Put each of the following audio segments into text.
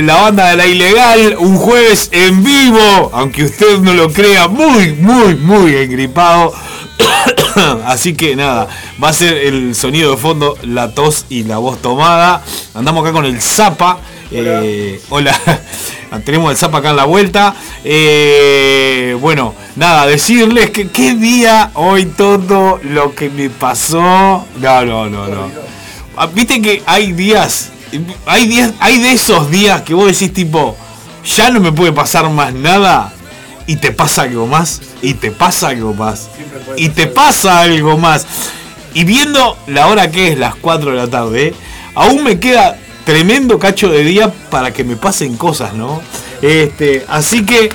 La banda de la ilegal, un jueves en vivo, aunque usted no lo crea, muy, muy, muy engripado. Así que nada, va a ser el sonido de fondo, la tos y la voz tomada. Andamos acá con el Zapa. hola. Eh, tenemos el Zapa acá en la vuelta. Eh, bueno, nada, decirles que qué día hoy todo lo que me pasó. No, no, no, no. Ah, viste que hay días, hay días, hay de esos días que vos decís tipo, ya no me puede pasar más nada y te pasa algo más y te pasa algo más y te pasa algo más. Y viendo la hora que es, las 4 de la tarde, aún me queda tremendo cacho de día para que me pasen cosas, ¿no? Este, así que,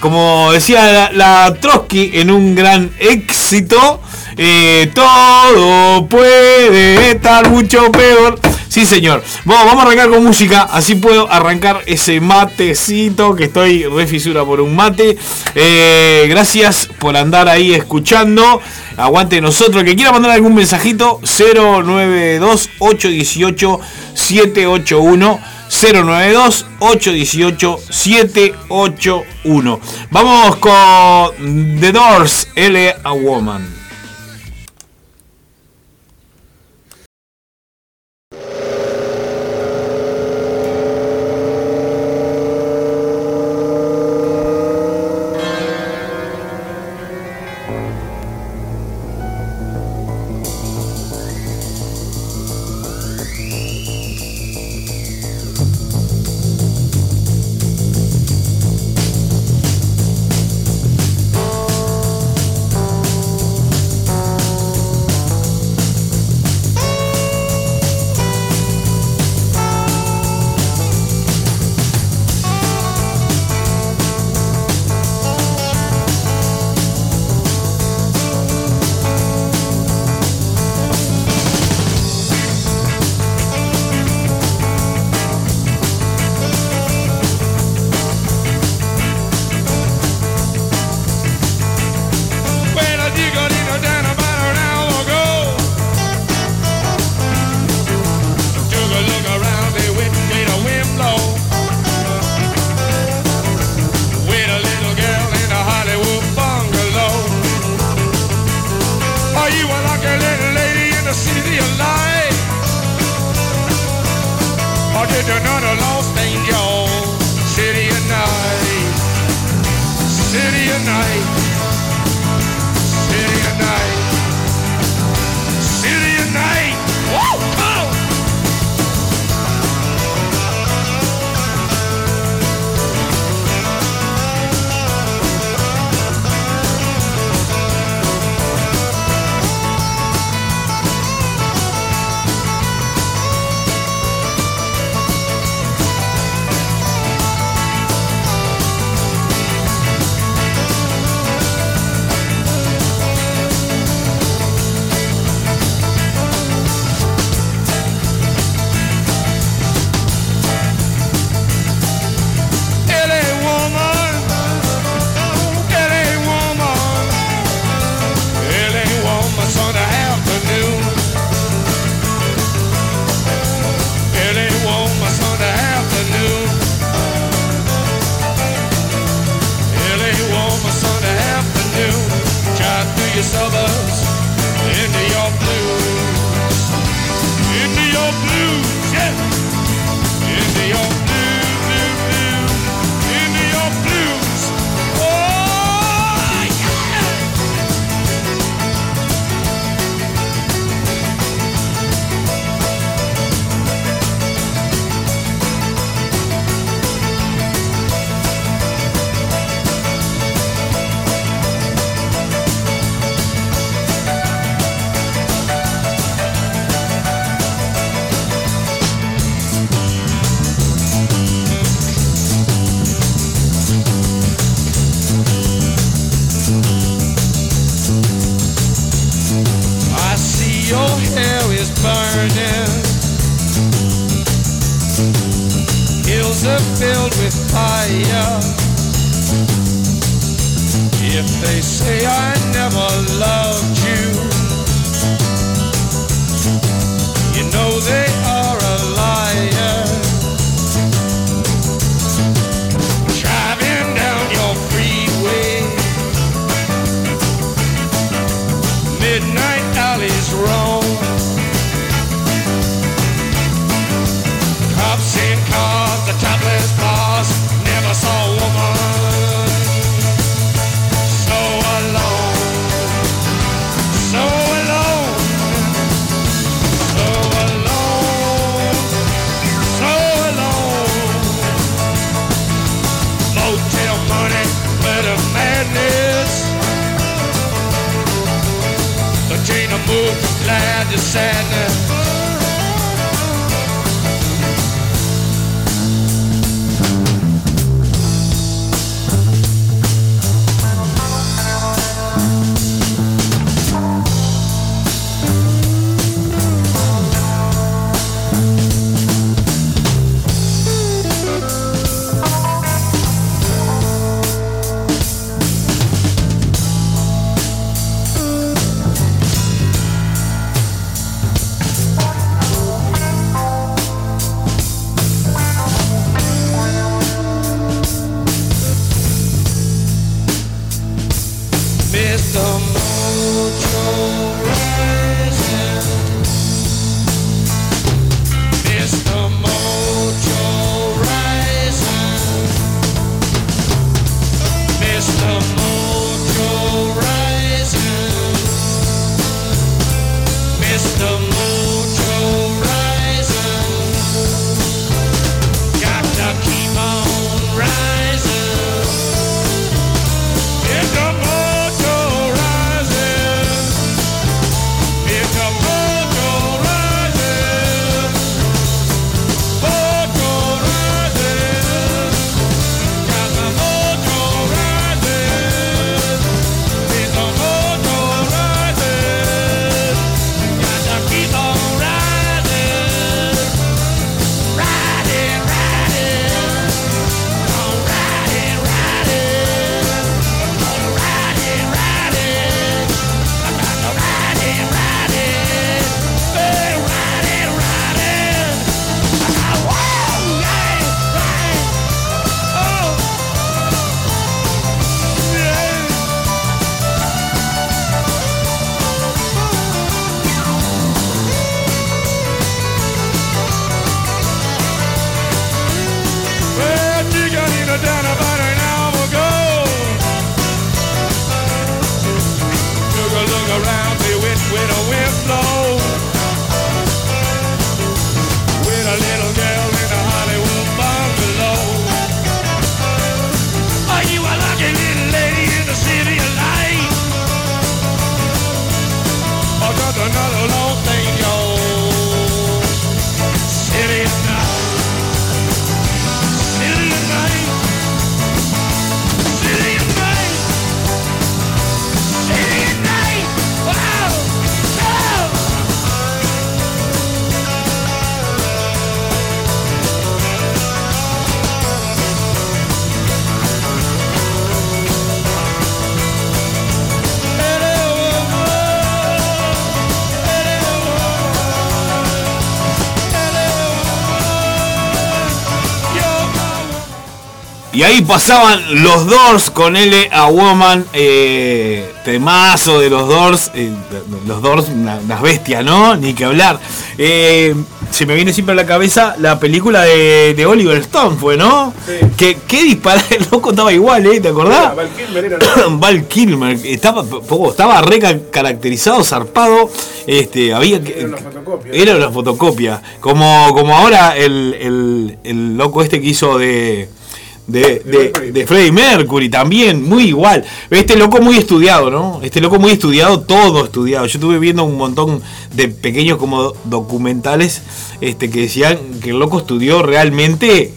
como decía la, Trotsky en un gran éxito, eh, todo puede estar mucho peor. Sí, señor. Vamos a arrancar con música. Así puedo arrancar ese matecito que estoy refisura por un mate. Eh, gracias por andar ahí escuchando. Aguante nosotros. Que quiera mandar algún mensajito, 092 818 781 092 818 781. Vamos con The Doors, L a Woman. Y ahí pasaban los Doors con L a Woman, eh, temazo de los Doors, eh, los Doors, unas bestias, ¿no? Ni que hablar. Eh, se me viene siempre a la cabeza la película de, Oliver Stone, fue, ¿no? Sí. Que, qué el loco estaba igual, ¿eh? ¿Te acordás? Val Kilmer era. Val Kilmer, estaba, estaba re caracterizado, zarpado. Este, había era una fotocopia. Era una fotocopia. Como, como ahora el, el, el loco este que hizo de de, de, Freddie Mercury también, muy igual. Este loco muy estudiado, ¿no? Este loco muy estudiado, todo estudiado. Yo estuve viendo un montón de pequeños como documentales este, que decían que el loco estudió realmente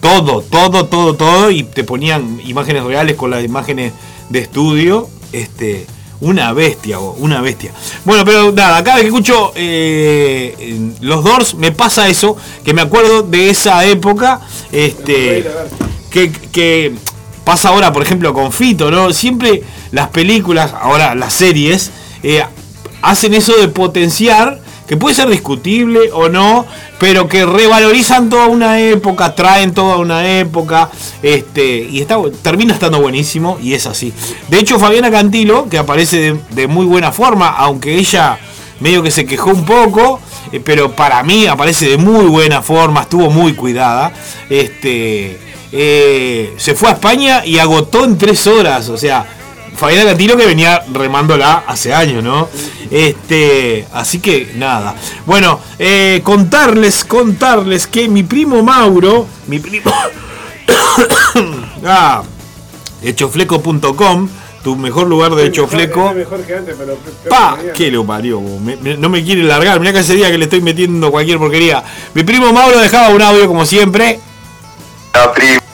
todo, todo, todo, todo, y te ponían imágenes reales con las imágenes de estudio. Este, una bestia, una bestia. Bueno, pero nada, cada vez que escucho eh, los Doors me pasa eso, que me acuerdo de esa época. Este, que, pasa ahora, por ejemplo, con Fito, ¿no? Siempre las películas, ahora las series, eh, hacen eso de potenciar, que puede ser discutible o no, pero que revalorizan toda una época, traen toda una época, este, y está, termina estando buenísimo, y es así. De hecho, Fabiana Cantilo, que aparece de, muy buena forma, aunque ella medio que se quejó un poco, eh, pero para mí aparece de muy buena forma, estuvo muy cuidada. Este, eh, se fue a España y agotó en tres horas. O sea, Fabiana Cantilo que venía remándola hace años, ¿no? Este, así que nada. Bueno, eh, contarles, contarles que mi primo Mauro, mi primo, ah, hechofleco.com, tu mejor lugar de hecho fleco. ¡Pa! ¿Qué lo parió? no me quiere largar. Mirá que ese día que le estoy metiendo cualquier porquería. Mi primo Mauro dejaba un audio como siempre. La primo.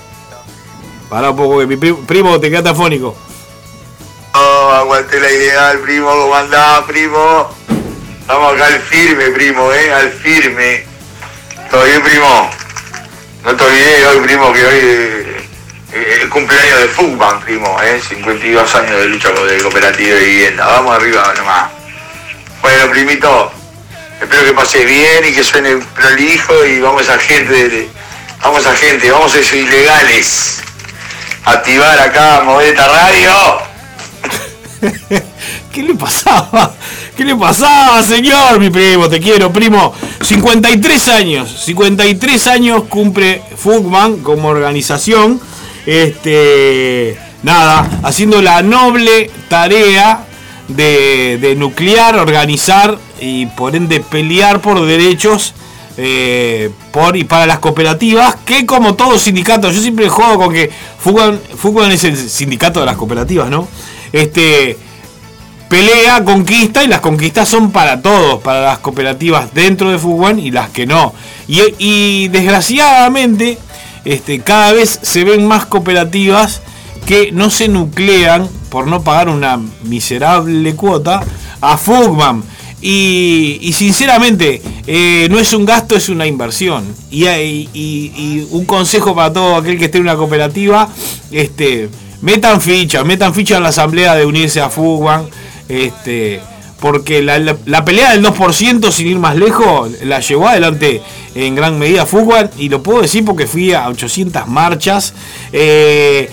Para un poco, que mi primo, te queda afónico. No, aguanté la ideal, primo, ¿cómo andás, primo? Vamos acá al firme, primo, eh, al firme. ¿Todo bien, primo? No te olvides hoy, primo, que hoy eh, el cumpleaños de Fugman, primo, eh, 52 años de lucha de cooperativa de vivienda. Vamos arriba nomás. Bueno, primito, espero que pase bien y que suene prolijo y vamos a gente, vamos a gente, vamos a esos ilegales. Activar acá Modeta Radio. ¿Qué le pasaba? ¿Qué le pasaba, señor? Mi primo, te quiero, primo. 53 años, 53 años cumple Fugman como organización. Este, nada, haciendo la noble tarea de, nuclear, organizar y por ende pelear por derechos eh, por y para las cooperativas, que como todo sindicato, yo siempre juego con que Fugman, es el sindicato de las cooperativas, ¿no? Este pelea, conquista y las conquistas son para todos, para las cooperativas dentro de Fugwan y las que no. Y, desgraciadamente, este, cada vez se ven más cooperativas que no se nuclean por no pagar una miserable cuota a Fugman. Y, sinceramente, eh, no es un gasto, es una inversión. Y, y, un consejo para todo aquel que esté en una cooperativa, este, metan ficha, metan ficha en la asamblea de unirse a Fugman este, porque la, pelea del 2%, sin ir más lejos, la llevó adelante en gran medida Fútbol, y lo puedo decir porque fui a 800 marchas. Eh,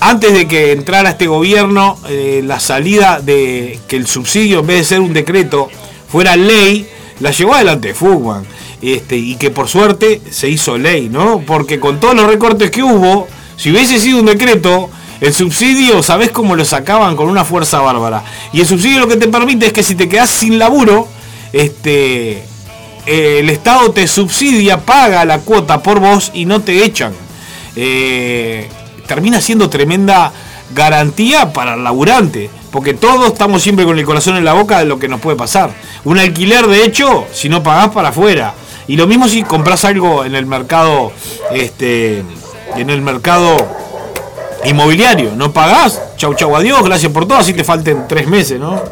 antes de que entrara este gobierno, eh, la salida de que el subsidio, en vez de ser un decreto, fuera ley, la llevó adelante Fútbol. Este, y que por suerte se hizo ley, ¿no? Porque con todos los recortes que hubo, si hubiese sido un decreto, el subsidio, ¿sabés cómo lo sacaban? Con una fuerza bárbara. Y el subsidio lo que te permite es que si te quedás sin laburo, este, el Estado te subsidia, paga la cuota por vos y no te echan. Eh, termina siendo tremenda garantía para el laburante. Porque todos estamos siempre con el corazón en la boca de lo que nos puede pasar. Un alquiler, de hecho, si no pagás para afuera. Y lo mismo si compras algo en el mercado, este, en el mercado inmobiliario. No pagás, chau chau adiós, gracias por todo, así te falten tres meses, ¿no?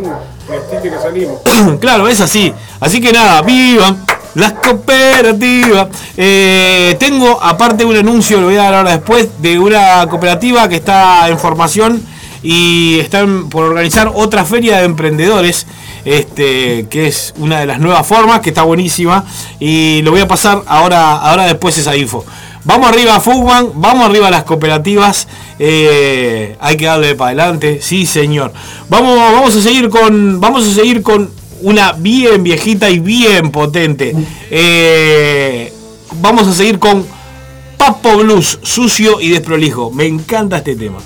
claro, es así. Así que nada, vivan las cooperativas. Eh, tengo aparte un anuncio, lo voy a dar ahora después, de una cooperativa que está en formación y están por organizar otra feria de emprendedores. Este, que es una de las nuevas formas, que está buenísima. Y lo voy a pasar ahora, ahora después esa info. Vamos arriba a Fugman, vamos arriba a las cooperativas. Eh, hay que darle para adelante, sí señor. Vamos, vamos a seguir con. Vamos a seguir con una bien viejita y bien potente. Eh, vamos a seguir con Papo Blues, sucio y desprolijo. Me encanta este tema.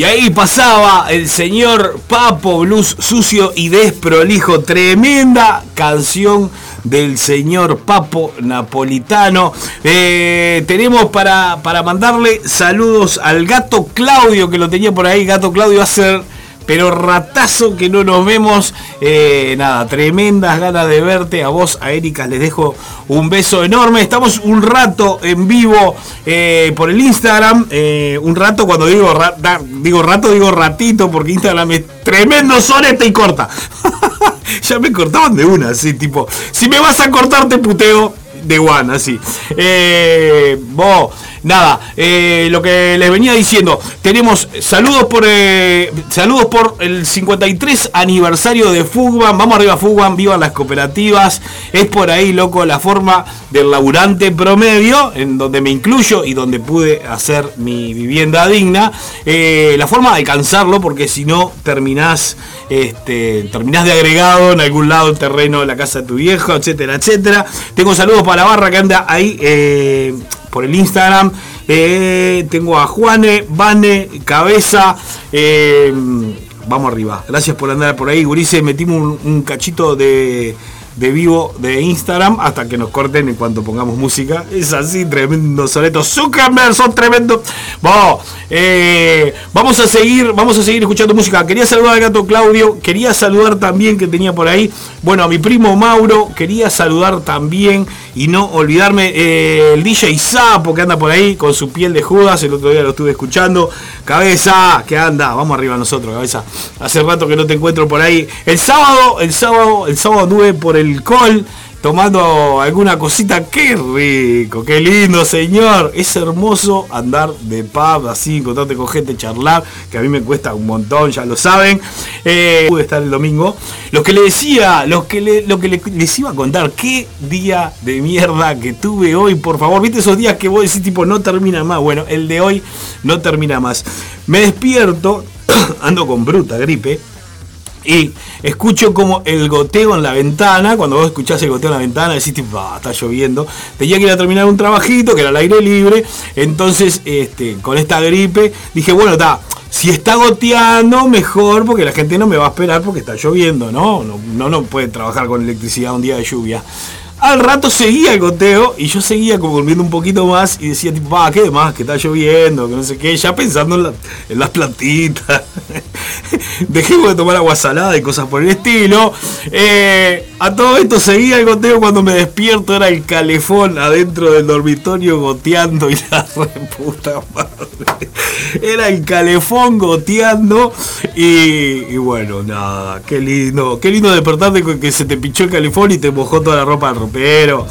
Y ahí pasaba el señor Papo Blues sucio y desprolijo. Tremenda canción del señor Papo Napolitano. Eh, tenemos para, para mandarle saludos al gato Claudio, que lo tenía por ahí. Gato Claudio ser pero ratazo que no nos vemos. Eh, nada, tremendas ganas de verte. A vos, a Erika, les dejo un beso enorme. Estamos un rato en vivo eh, por el Instagram. Eh, un rato, cuando digo, ra- digo rato, digo ratito, porque Instagram es tremendo sonete y corta. ya me cortaban de una, así, tipo, si me vas a cortar, te puteo de one, así. Eh, nada, eh, lo que les venía diciendo, tenemos saludos por eh, saludos por el 53 aniversario de Fugban, vamos arriba Fugban, vivan las cooperativas, es por ahí, loco, la forma del laburante promedio, en donde me incluyo y donde pude hacer mi vivienda digna, eh, la forma de alcanzarlo, porque si no terminás, este, terminás de agregado en algún lado el terreno de la casa de tu viejo, etcétera, etcétera. Tengo saludos para la barra que anda ahí eh, por el Instagram. Eh, tengo a Juane, Vane, Cabeza. eh, vamos arriba. Gracias por andar por ahí, Gurice. Metimos un, cachito de, de vivo de Instagram hasta que nos corten en cuanto pongamos música. Es así, tremendo soneto. Zuckerberg son tremendos. Vamos, vamos a seguir, vamos a seguir escuchando música. Quería saludar al gato Claudio, quería saludar también que tenía por ahí, bueno, a mi primo Mauro, quería saludar también y no olvidarme eh, el DJ Sapo que anda por ahí con su piel de Judas, el otro día lo estuve escuchando. Cabeza, que anda, vamos arriba nosotros, cabeza. Hace rato que no te encuentro por ahí. El sábado, el sábado, el sábado anduve por el col tomando alguna cosita, qué rico, qué lindo señor, es hermoso andar de pub así, encontrarte con gente, charlar, que a mí me cuesta un montón, ya lo saben, Eh, pude estar el domingo, lo que le decía, lo que, lo que le- les iba a contar, qué día de mierda que tuve hoy, por favor, viste esos días que vos decís tipo no termina más, bueno, el de hoy no termina más, me despierto, ando con bruta gripe, y escucho como el goteo en la ventana. Cuando vos escuchás el goteo en la ventana, decís, "Ah, está lloviendo. Tenía que ir a terminar un trabajito que era al aire libre. Entonces, este, con esta gripe, dije, bueno, está. Si está goteando, mejor, porque la gente no me va a esperar porque está lloviendo, ¿no? No, no, no puede trabajar con electricidad un día de lluvia. Al rato seguía el goteo y yo seguía como durmiendo un poquito más y decía tipo, ah, qué más, que está lloviendo, que no sé qué, ya pensando en, la- en las plantitas. Dejemos de tomar agua salada y cosas por el estilo. Eh, a todo esto seguía el goteo cuando me despierto, era el calefón adentro del dormitorio goteando y la reputa madre. Era el calefón goteando y, bueno, nada, qué lindo, qué lindo despertarte que se te pinchó el calefón y te mojó toda la ropa del ropero.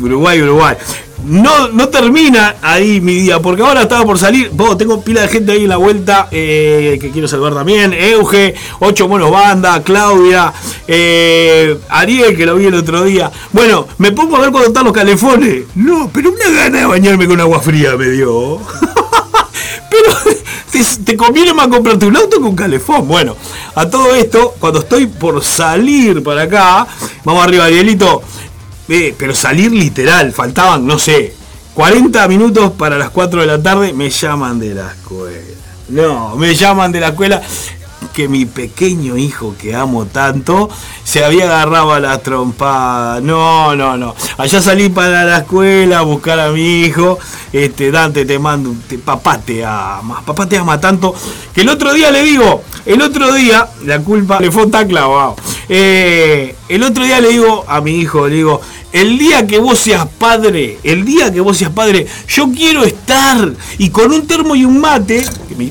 Uruguay, Uruguay. No, no termina ahí mi día, porque ahora estaba por salir. Tengo pila de gente ahí en la vuelta eh, que quiero saludar también. Euge, Ocho Monos Banda, Claudia, eh, Ariel, que lo vi el otro día. Bueno, me pongo a ver cuando están los calefones. No, pero una gana de bañarme con agua fría me dio. pero te, te conviene más comprarte un auto con calefón. Bueno, a todo esto, cuando estoy por salir para acá, vamos arriba, Arielito. Pero salir literal, faltaban, no sé, 40 minutos para las 4 de la tarde, me llaman de la escuela. No, me llaman de la escuela que mi pequeño hijo que amo tanto se había agarrado a la trompada. No, no, no. Allá salí para la escuela a buscar a mi hijo. Este, Dante, te mando, te, papá te ama, papá te ama tanto. Que el otro día le digo, el otro día, la culpa le fue tan clavado. Eh, el otro día le digo a mi hijo, le digo, el día que vos seas padre, el día que vos seas padre, yo quiero estar y con un termo y un mate,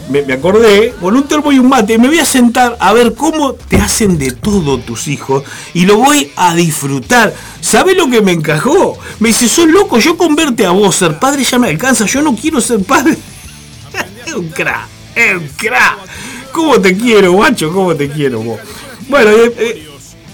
me, acordé, con un termo y un mate, me voy a sentar a ver cómo te hacen de todo tus hijos y lo voy a disfrutar. ¿Sabés lo que me encajó? Me dice, sos loco, yo con verte a vos ser padre ya me alcanza, yo no quiero ser padre. es un es un. ¿Cómo te quiero, guacho? ¿Cómo te quiero vos? Bueno, eh, eh,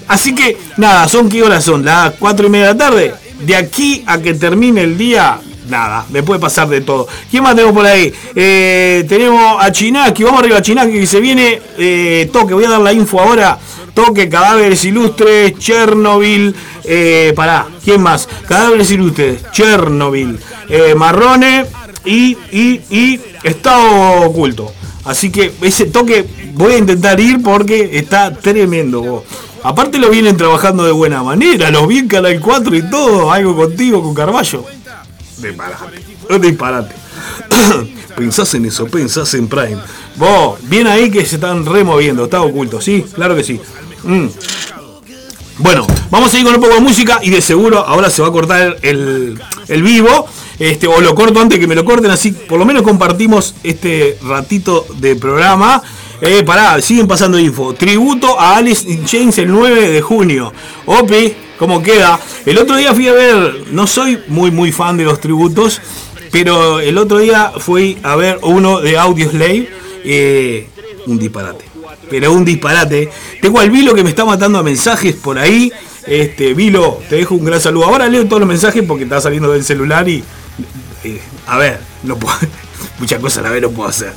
Así que, nada, son qué horas son, las 4 y media de la tarde. De aquí a que termine el día, nada, me puede pasar de todo. ¿Quién más tenemos por ahí? Eh, tenemos a Chinaki, vamos arriba a Chinaki que se viene. Eh, toque, voy a dar la info ahora. Toque, cadáveres ilustres, Chernobyl. Eh, pará, ¿quién más? Cadáveres ilustres, Chernobyl, eh, Marrone y, y, y Estado Oculto. Así que ese toque voy a intentar ir porque está tremendo. Aparte lo vienen trabajando de buena manera, los vi en Canal 4 y todo, algo contigo, con Carballo. Disparate, un disparate. pensás en eso, pensás en Prime. Vos, bien ahí que se están removiendo, está oculto, ¿sí? Claro que sí. Mm. Bueno, vamos a ir con un poco de música y de seguro ahora se va a cortar el, el vivo. Este, o lo corto antes que me lo corten, así por lo menos compartimos este ratito de programa. Eh, pará, siguen pasando info. Tributo a Alice in Chains el 9 de junio. Opi, ¿cómo queda? El otro día fui a ver, no soy muy muy fan de los tributos, pero el otro día fui a ver uno de Audio Slave. Eh, un disparate. Pero un disparate. Tengo al Vilo que me está matando a mensajes por ahí. Este, Vilo, te dejo un gran saludo. Ahora leo todos los mensajes porque está saliendo del celular y. eh, a ver, no puedo. Muchas cosas a la vez no puedo hacer.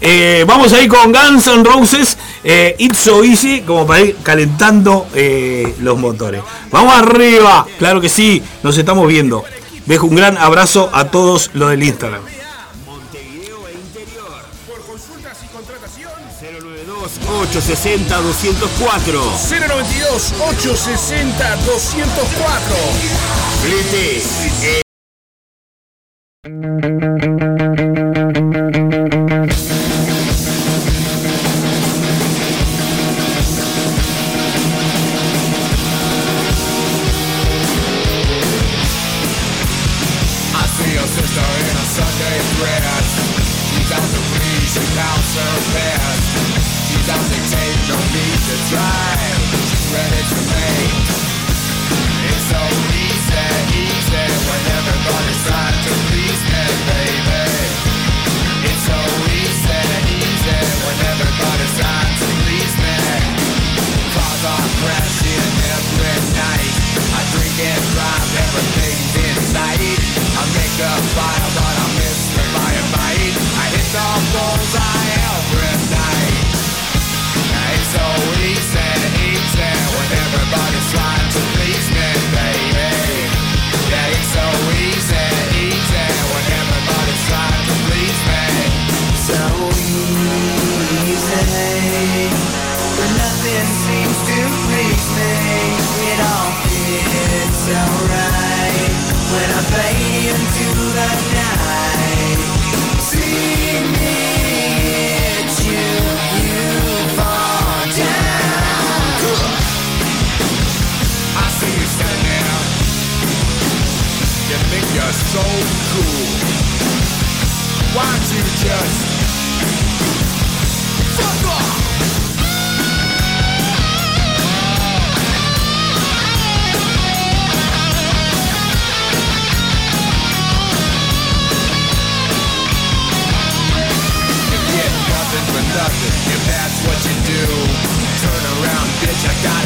Eh, vamos a ir con Guns Roses, eh, It's So Easy, como para ir calentando eh, los motores. Vamos arriba, claro que sí, nos estamos viendo. Dejo un gran abrazo a todos los del Instagram. Montevideo e interior. Por consultas y contratación 092 860 204. 092 860 204. Flete. Why don't you just fuck off? You get nothing for nothing, what you do. Turn around, bitch, I got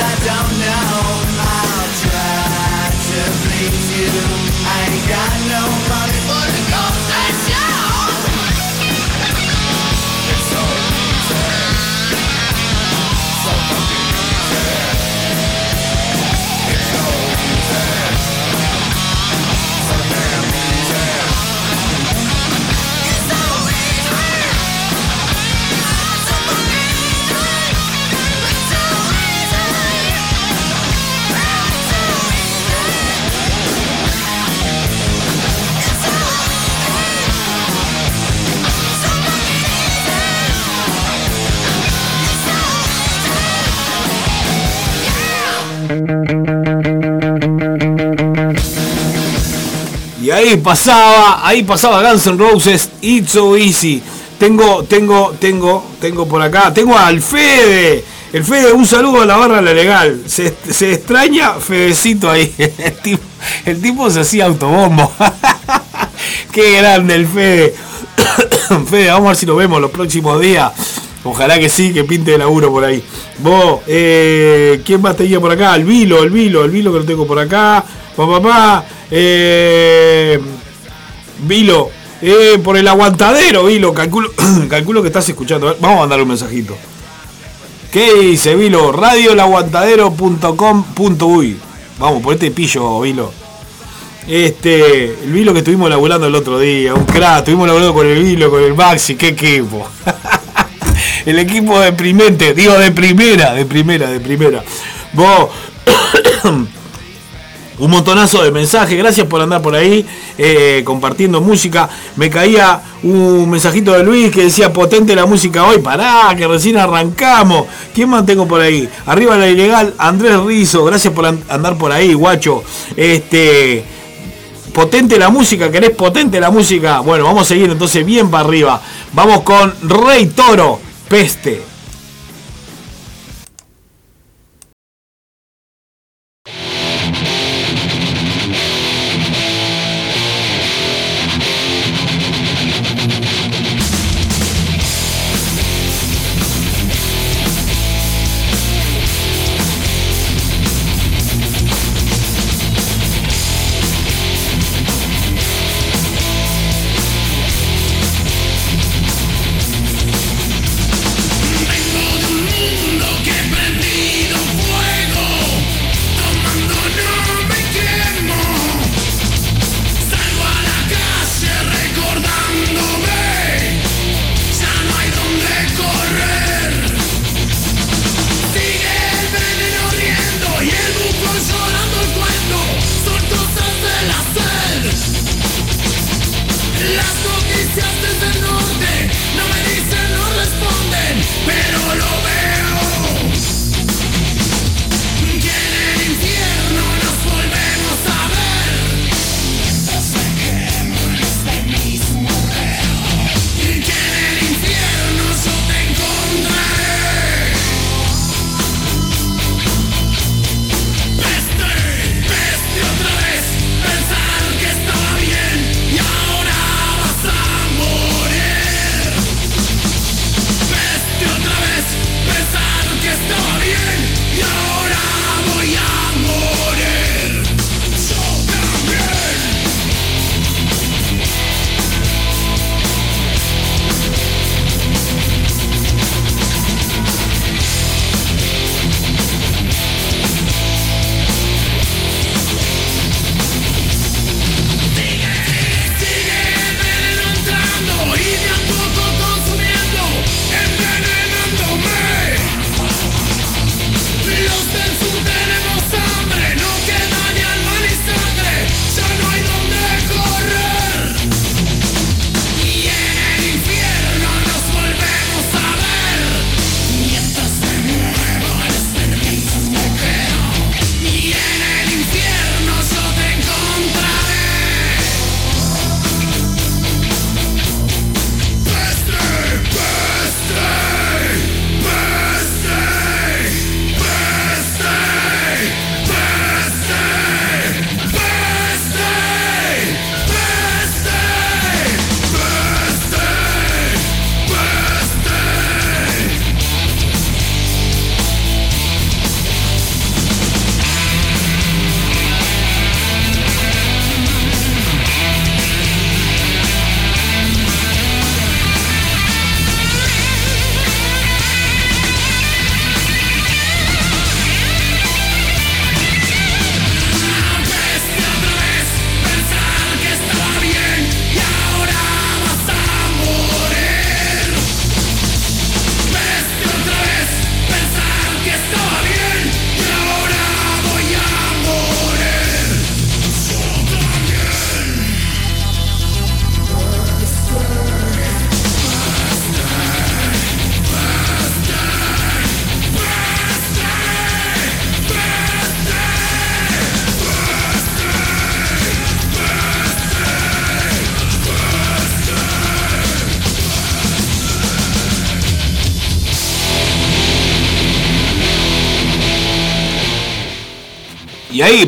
I don't know. I'll try to please you. I ain't got no money ahí pasaba, ahí pasaba Guns Roses, It's So Easy. Tengo, tengo, tengo, tengo por acá, tengo al Fede. El Fede, un saludo a la barra La Legal. Se, extraña Fedecito ahí. El tipo, el se hacía autobombo. Qué grande el Fede. Fede, vamos a ver si lo vemos los próximos días. Ojalá que sí, que pinte de laburo por ahí. Vos, eh, ¿quién más tenía por acá? El Vilo, el Vilo, el Vilo que lo tengo por acá. Papá, papá. Eh, Vilo, eh, por el aguantadero, Vilo. Calculo, calculo que estás escuchando. Vamos a mandarle un mensajito. ¿Qué dice Vilo? Radiolaguantadero.com.uy Vamos, por este pillo, Vilo. Este, el Vilo que estuvimos laburando el otro día, un crack, estuvimos laburando con el Vilo, con el Maxi, qué equipo. el equipo deprimente, digo de primera, de primera, de primera. Vos, un montonazo de mensajes, gracias por andar por ahí eh, compartiendo música. Me caía un mensajito de Luis que decía potente la música hoy, pará, que recién arrancamos. ¿Quién más tengo por ahí? Arriba la ilegal, Andrés Rizo, gracias por an- andar por ahí, guacho. Este potente la música, ¿querés potente la música? Bueno, vamos a seguir entonces bien para arriba. Vamos con Rey Toro, Peste.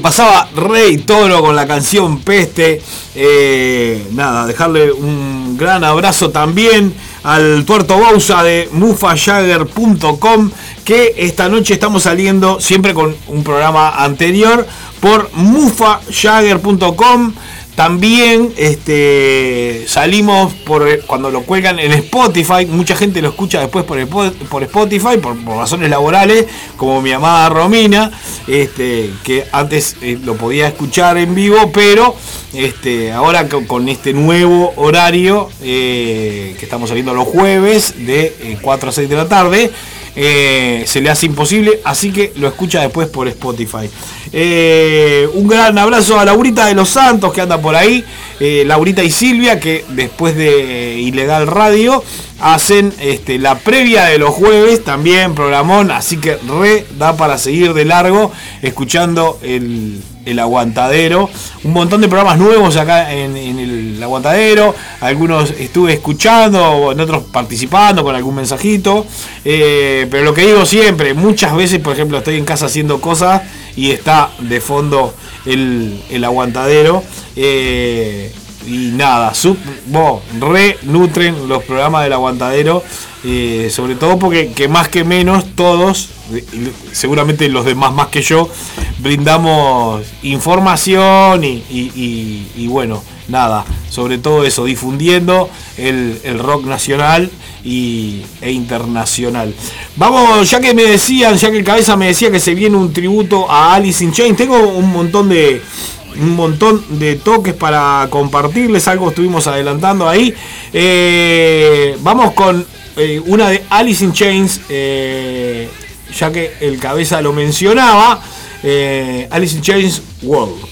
Pasaba Rey Toro con la canción Peste. Eh, nada, dejarle un gran abrazo también al tuerto Bausa de mufajagger.com que esta noche estamos saliendo siempre con un programa anterior por mufajagger.com también este, salimos por cuando lo cuelgan en Spotify. Mucha gente lo escucha después por, por Spotify, por, razones laborales, como mi amada Romina, este, que antes eh, lo podía escuchar en vivo, pero este, ahora con, este nuevo horario eh, que estamos saliendo los jueves de 4 eh, a 6 de la tarde. Se le hace imposible, así que lo escucha después por Spotify. Eh, un gran abrazo a Laurita de los Santos que anda por ahí. Eh, Laurita y Silvia que después de Ilegal Radio hacen este, la previa de los jueves, también programón, así que re da para seguir de largo escuchando el, aguantadero. Un montón de programas nuevos acá en, el aguantadero. Algunos estuve escuchando, en otros participando con algún mensajito. Eh, pero lo que digo siempre, muchas veces, por ejemplo, estoy en casa haciendo cosas y está de fondo el, aguantadero. Eh, y nada, sub, re nutren los programas del aguantadero, eh, sobre todo porque que más que menos todos, seguramente los demás más que yo, brindamos información y, bueno, nada, sobre todo eso, difundiendo el, el rock nacional y, e internacional. Vamos, ya que me decían, ya que el cabeza me decía que se viene un tributo a Alice in Chains, tengo un montón de un montón de toques para compartirles, algo estuvimos adelantando ahí. Eh, vamos con eh, una de Alice in Chains, eh, ya que el cabeza lo mencionaba, Alice in Chains World.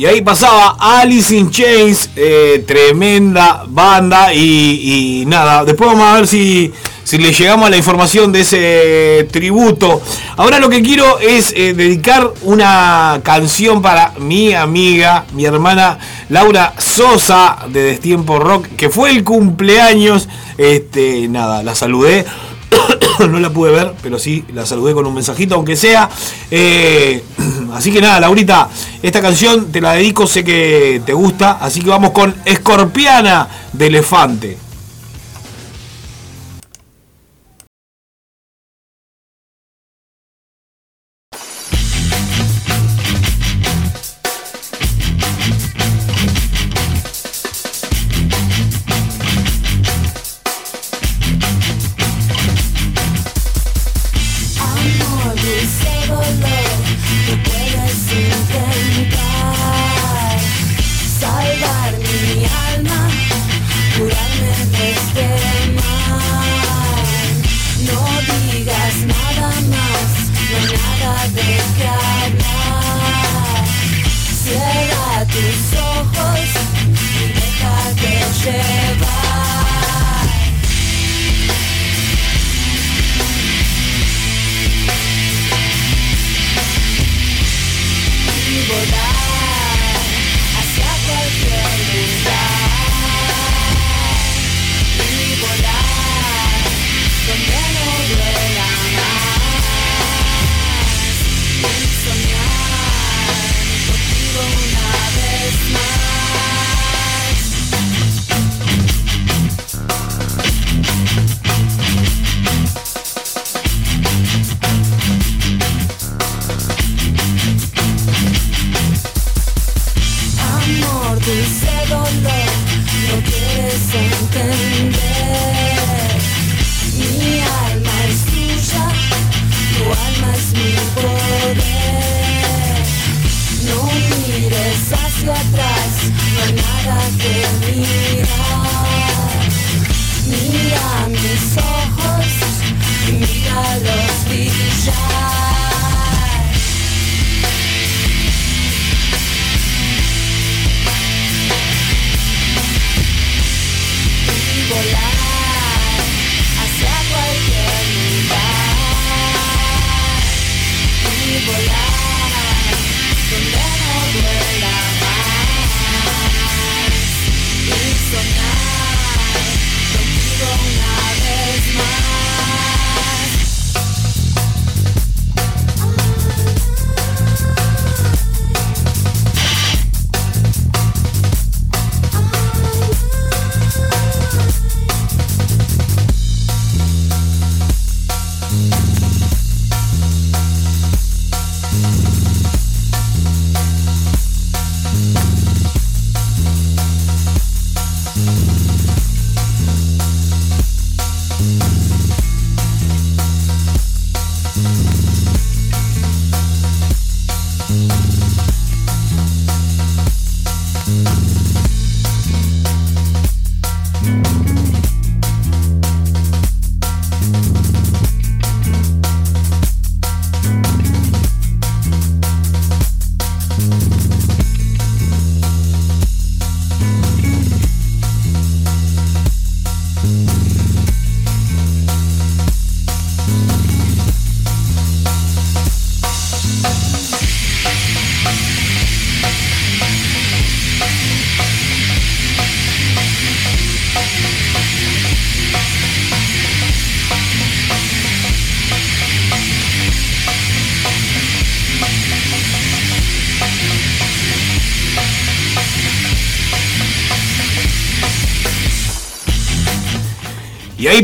Y ahí pasaba Alice in Chains, eh, tremenda banda y, nada, después vamos a ver si, si le llegamos a la información de ese tributo. Ahora lo que quiero es eh, dedicar una canción para mi amiga, mi hermana Laura Sosa de Destiempo Rock, que fue el cumpleaños. Este, nada, la saludé. no la pude ver, pero sí la saludé con un mensajito, aunque sea. Eh, así que nada, Laurita, esta canción te la dedico, sé que te gusta, así que vamos con Escorpiana de Elefante.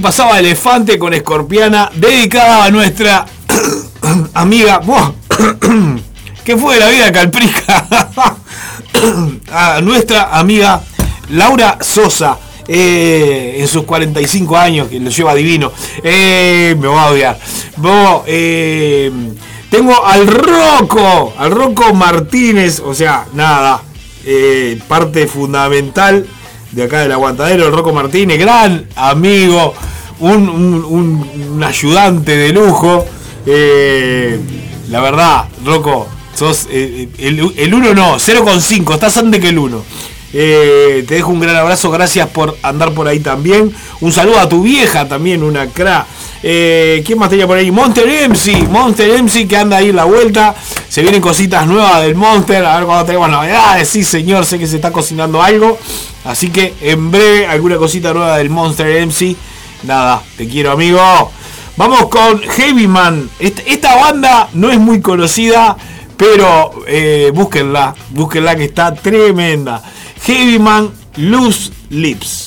Pasaba Elefante con Escorpiana, dedicada a nuestra amiga. ¿Qué fue de la vida calprica? a nuestra amiga Laura Sosa. eh, en sus 45 años, que lo lleva divino. Eh, me va a odiar. Eh, tengo al Rocco, al Rocco Martínez, o sea, nada, parte fundamental de acá del aguantadero, el Rocco Martínez, gran amigo, un, ayudante de lujo. Eh, la verdad, Rocco, sos eh, eh, el, el, uno no, 0,5, estás antes que el 1. Te dejo un gran abrazo, gracias por andar por ahí también. Un saludo a tu vieja también, una cra. Eh, ¿Quién más tenía por ahí? Monster MC, Monster MC que anda ahí en la vuelta. Se vienen cositas nuevas del Monster. A ver cuando tenemos novedades. Sí, señor, sé que se está cocinando algo. Así que en breve alguna cosita nueva del Monster MC Nada, te quiero amigo. Vamos con Heavyman. Esta banda no es muy conocida, pero eh, búsquenla, búsquenla que está tremenda. Heavyman Loose Lips.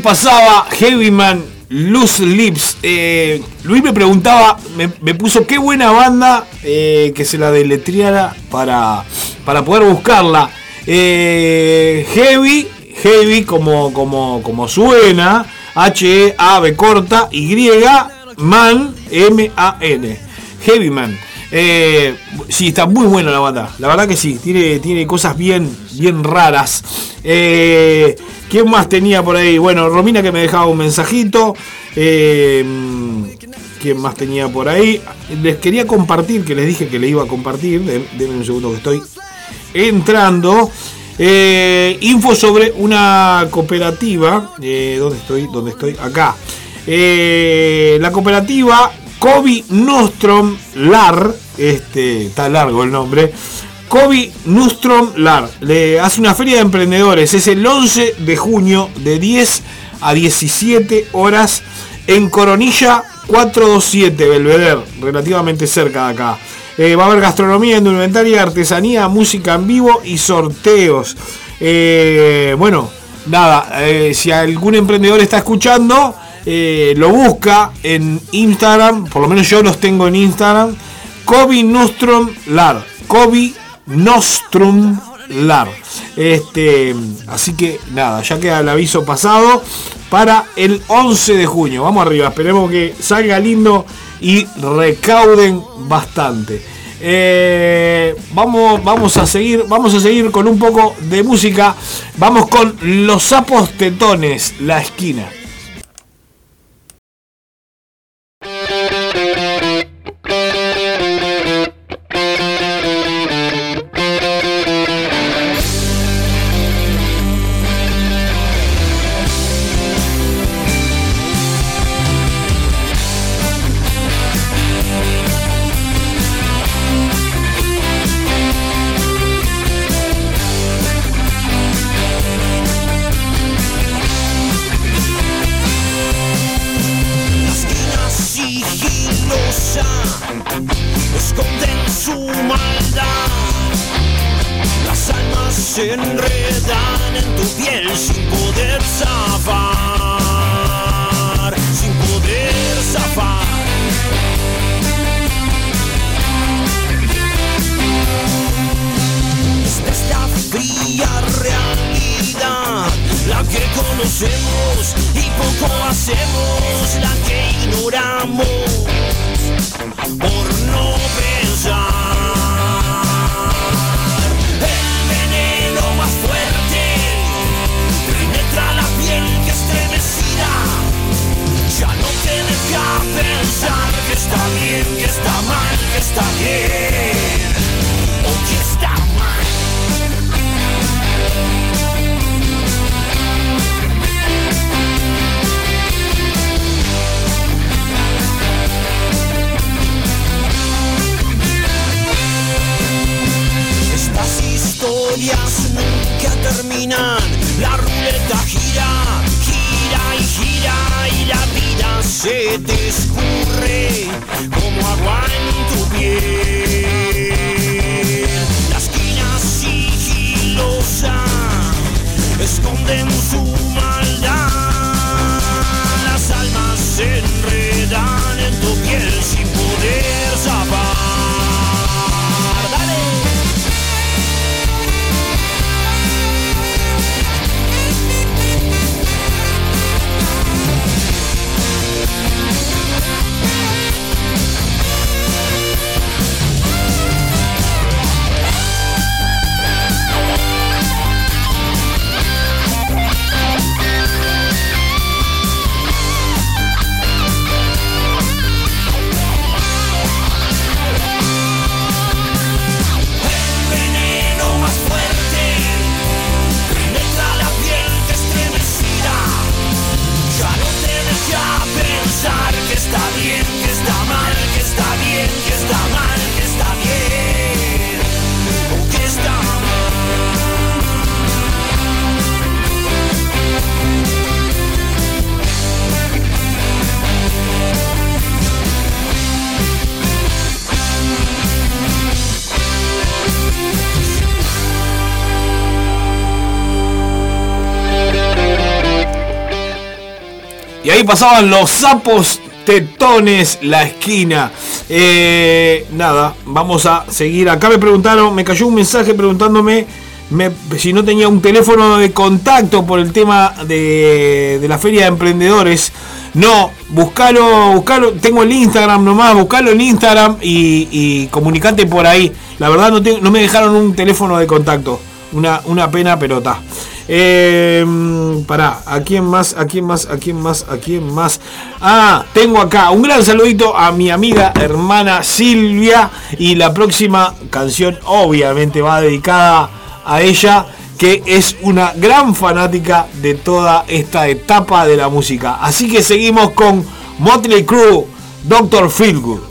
Ahí pasaba Heavyman, Loose Lips. Eh, Luis me preguntaba, me, puso qué buena banda eh, que se la deletriara para, para poder buscarla. Eh, heavy, heavy como, como, como suena. H A B corta, Y, man, M-A-N. Heavyman. Eh, sí, está muy buena la banda. La verdad que sí, tiene, tiene cosas bien, bien raras. Eh, ¿Quién más tenía por ahí? Bueno, Romina que me dejaba un mensajito. Eh, ¿Quién más tenía por ahí? Les quería compartir, que les dije que le iba a compartir. Denme un segundo que estoy entrando. Eh, info sobre una cooperativa. ¿Dónde estoy? ¿Dónde estoy? Acá. La cooperativa Kobi Nostrom LAR. Este, está largo el nombre. Kobi Nustrom Lar. Le hace una feria de emprendedores. Es el 11 de junio de 10 a 17 horas en Coronilla 427 Belvedere. Relativamente cerca de acá. Eh, va a haber gastronomía, indumentaria, artesanía, música en vivo y sorteos. Eh, bueno, nada, eh, si algún emprendedor está escuchando, lo busca en Instagram, por lo menos yo los tengo en Instagram, Kobe Nostrum Lar. Kobe Nostrum Lar. Este, así que nada, ya queda el aviso pasado para el 11 de junio. Vamos arriba, esperemos que salga lindo y recauden bastante. Eh, vamos, vamos a seguir, vamos a seguir con un poco de música. Vamos con los sapos tetones, la esquina. Y ahí pasaban los sapos tetones, la esquina. Eh, nada, vamos a seguir. Acá me preguntaron, me cayó un mensaje preguntándome me- si no tenía un teléfono de contacto por el tema de, la feria de emprendedores. No, buscalo, buscalo, tengo el Instagram nomás, buscalo en Instagram y, y comunicate por ahí. La verdad no me dejaron un teléfono de contacto. Una, una pena, pero está. Eh, pará, ¿a quién más? ¿A quién más? ¿A quién más? ¿A quién más? Ah, tengo acá un gran saludito a mi amiga hermana Silvia. Y la próxima canción, obviamente, va dedicada a ella, que es una gran fanática de toda esta etapa de la música. Así que seguimos con Motley Crue, Doctor Feelgood.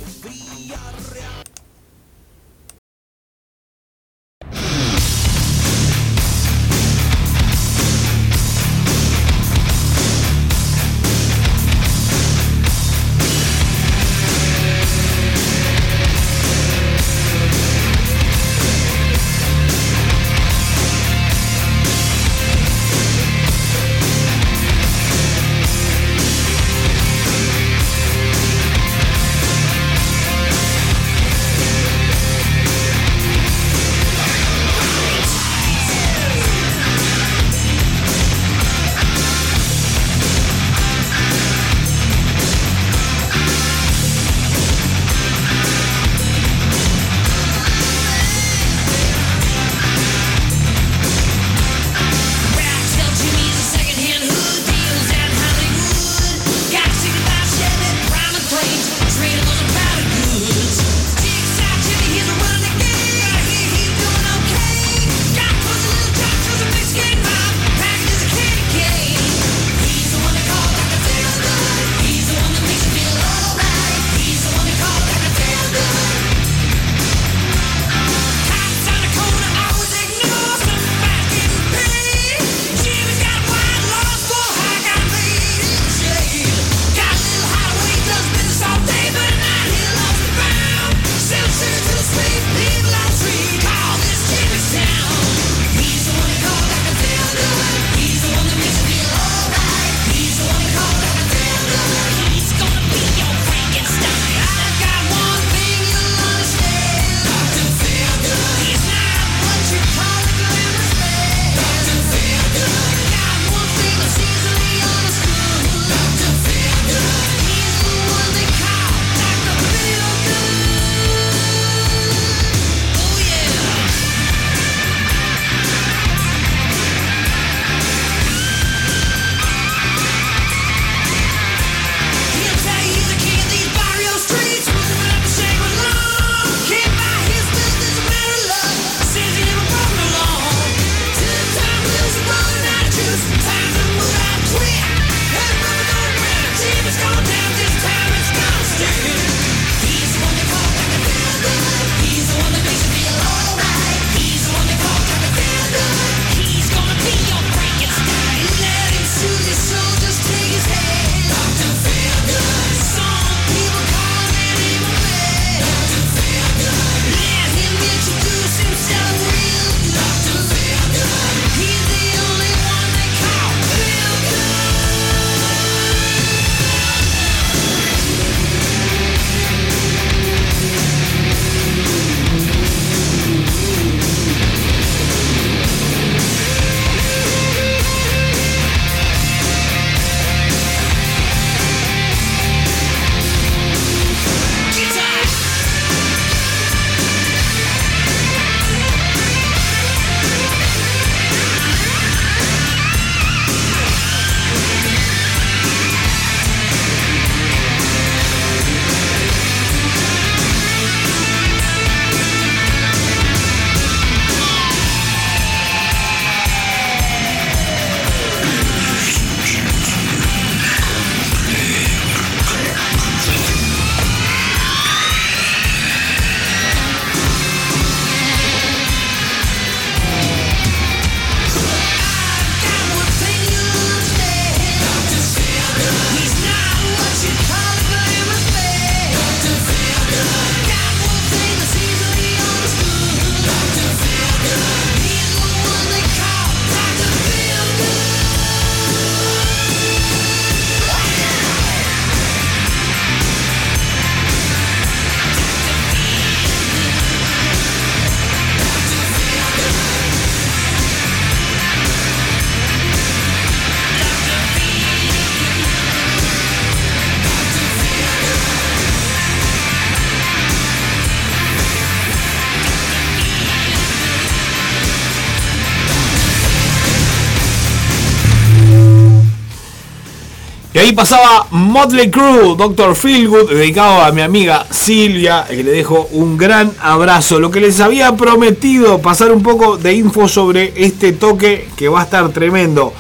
Pasaba Motley Crue, Dr. Feelgood, dedicado a mi amiga Silvia, que le dejo un gran abrazo. Lo que les había prometido, pasar un poco de info sobre este toque que va a estar tremendo.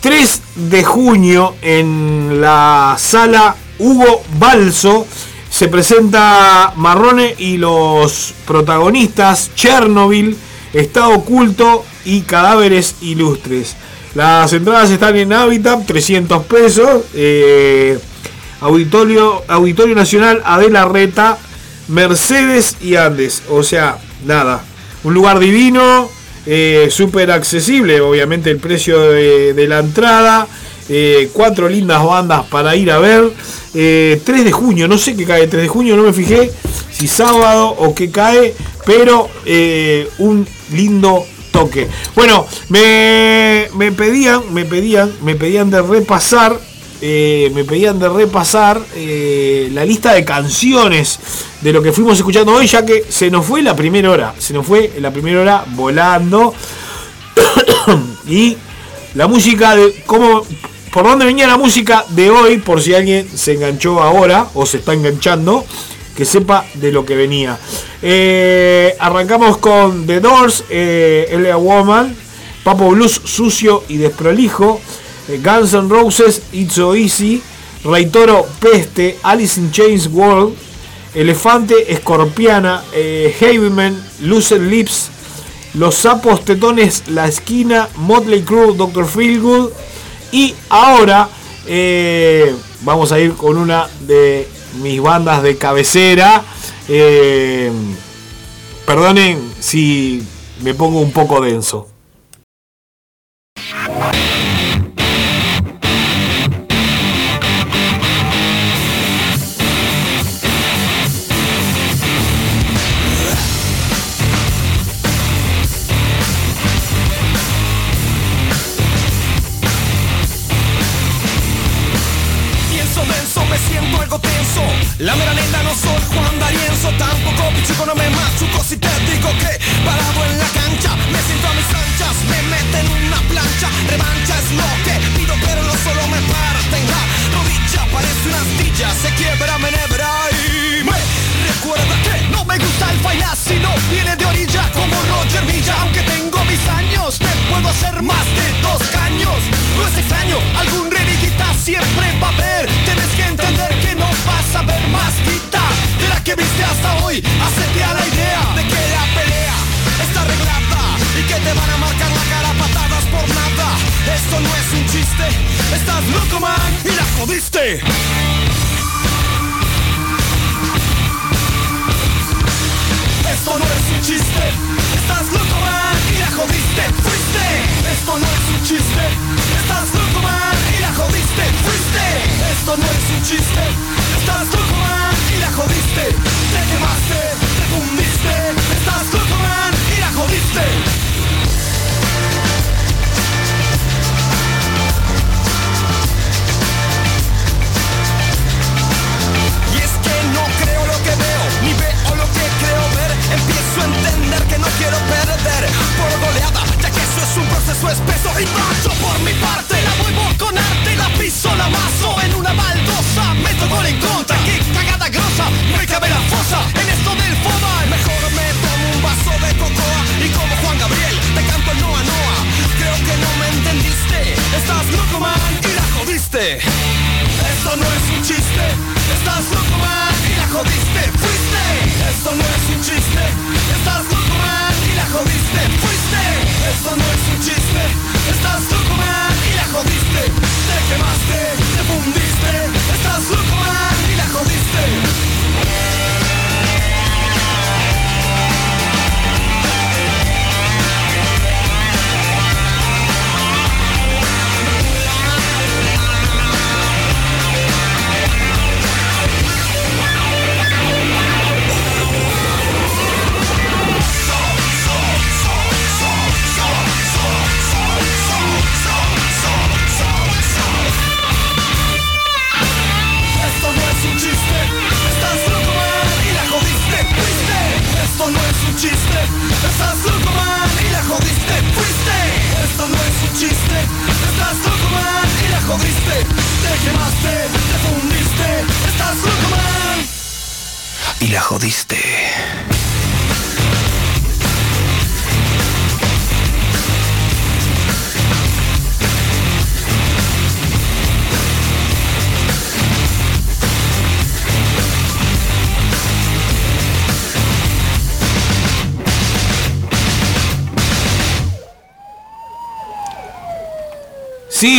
3 de junio en la sala Hugo Balso se presenta Marrone y los protagonistas Chernobyl, Estado Oculto y Cadáveres Ilustres. Las entradas están en Habitat, 300 pesos. eh, Auditorio, Nacional Adela Reta, Mercedes y Andes. O sea, nada. Un lugar divino, eh, súper accesible, obviamente el precio de, de la entrada. eh, cuatro lindas bandas para ir a ver. Eh, 3 de junio, no sé qué cae 3 de junio, no me fijé si sábado o qué cae, pero eh, un lindo Bueno, me, me pedían, me pedían, me pedían de repasar, eh, me pedían de repasar eh, la lista de canciones de lo que fuimos escuchando hoy, ya que se nos fue la primera hora, se nos fue la primera hora volando. Y la música de cómo por dónde venía la música de hoy, por si alguien se enganchó ahora o se está enganchando, que sepa de lo que venía. Eh, arrancamos con The Doors, eh, L.A. Woman, Papo Blues sucio y desprolijo, eh, Guns N' Roses, It's So Easy, Rey Toro, Peste, Alice in Chains World, Elefante, Escorpiana, eh, Haveman, Loser Lips, Los Sapos Tetones, La Esquina, Motley Crue, Dr. Feelgood. Y ahora eh, vamos a ir con una de mis bandas de cabecera. Eh, perdonen si me pongo un poco denso.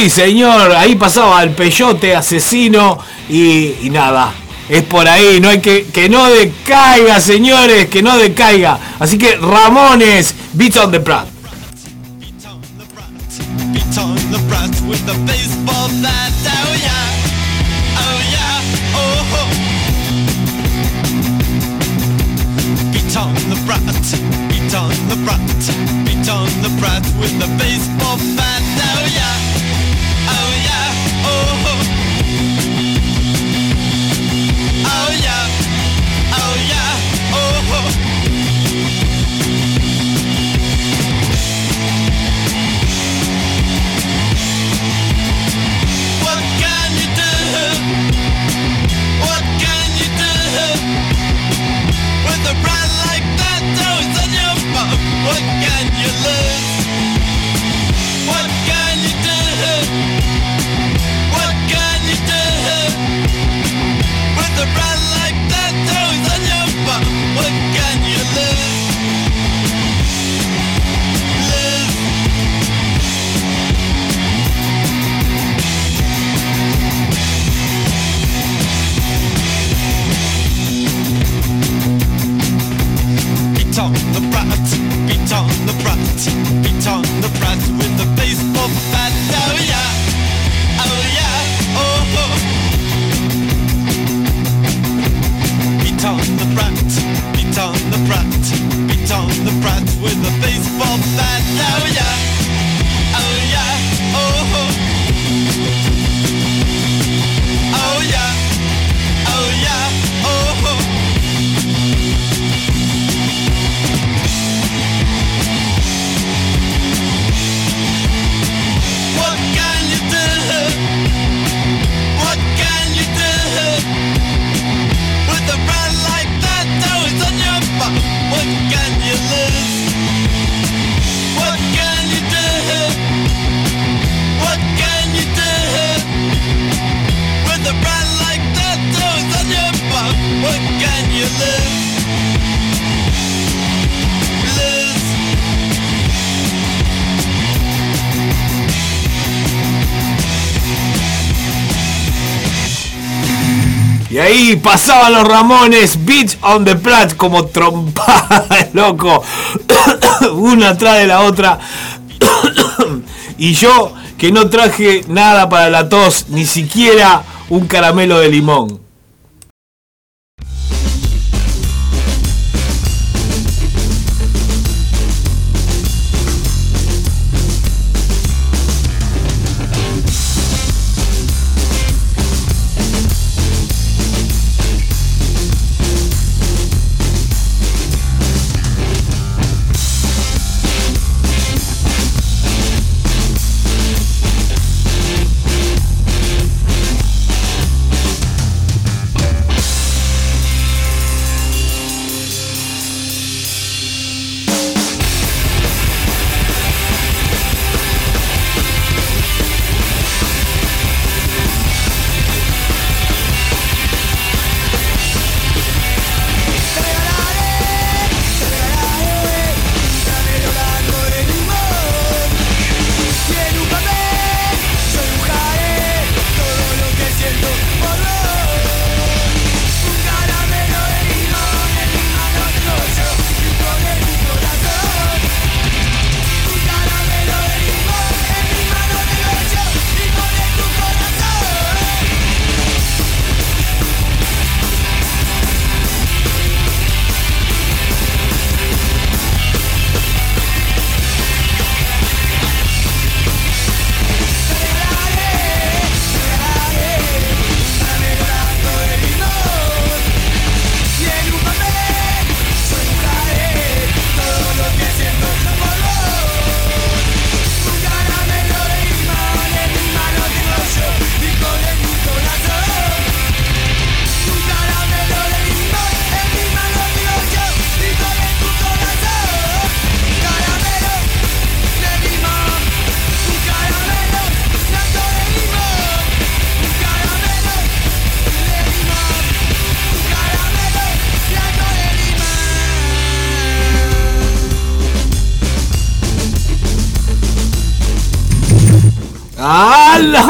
Señor, ahí pasaba el peyote asesino y, nada, es por ahí, no hay que, que no decaiga, señores, que no decaiga. Así que Ramones, Beat on the Prat. Beat on the brat, beat on the brat with the baseball bat. pasaban los Ramones, Beach on the Plat, como trompada, loco, una atrás de la otra. y yo que no traje nada para la tos, ni siquiera un caramelo de limón.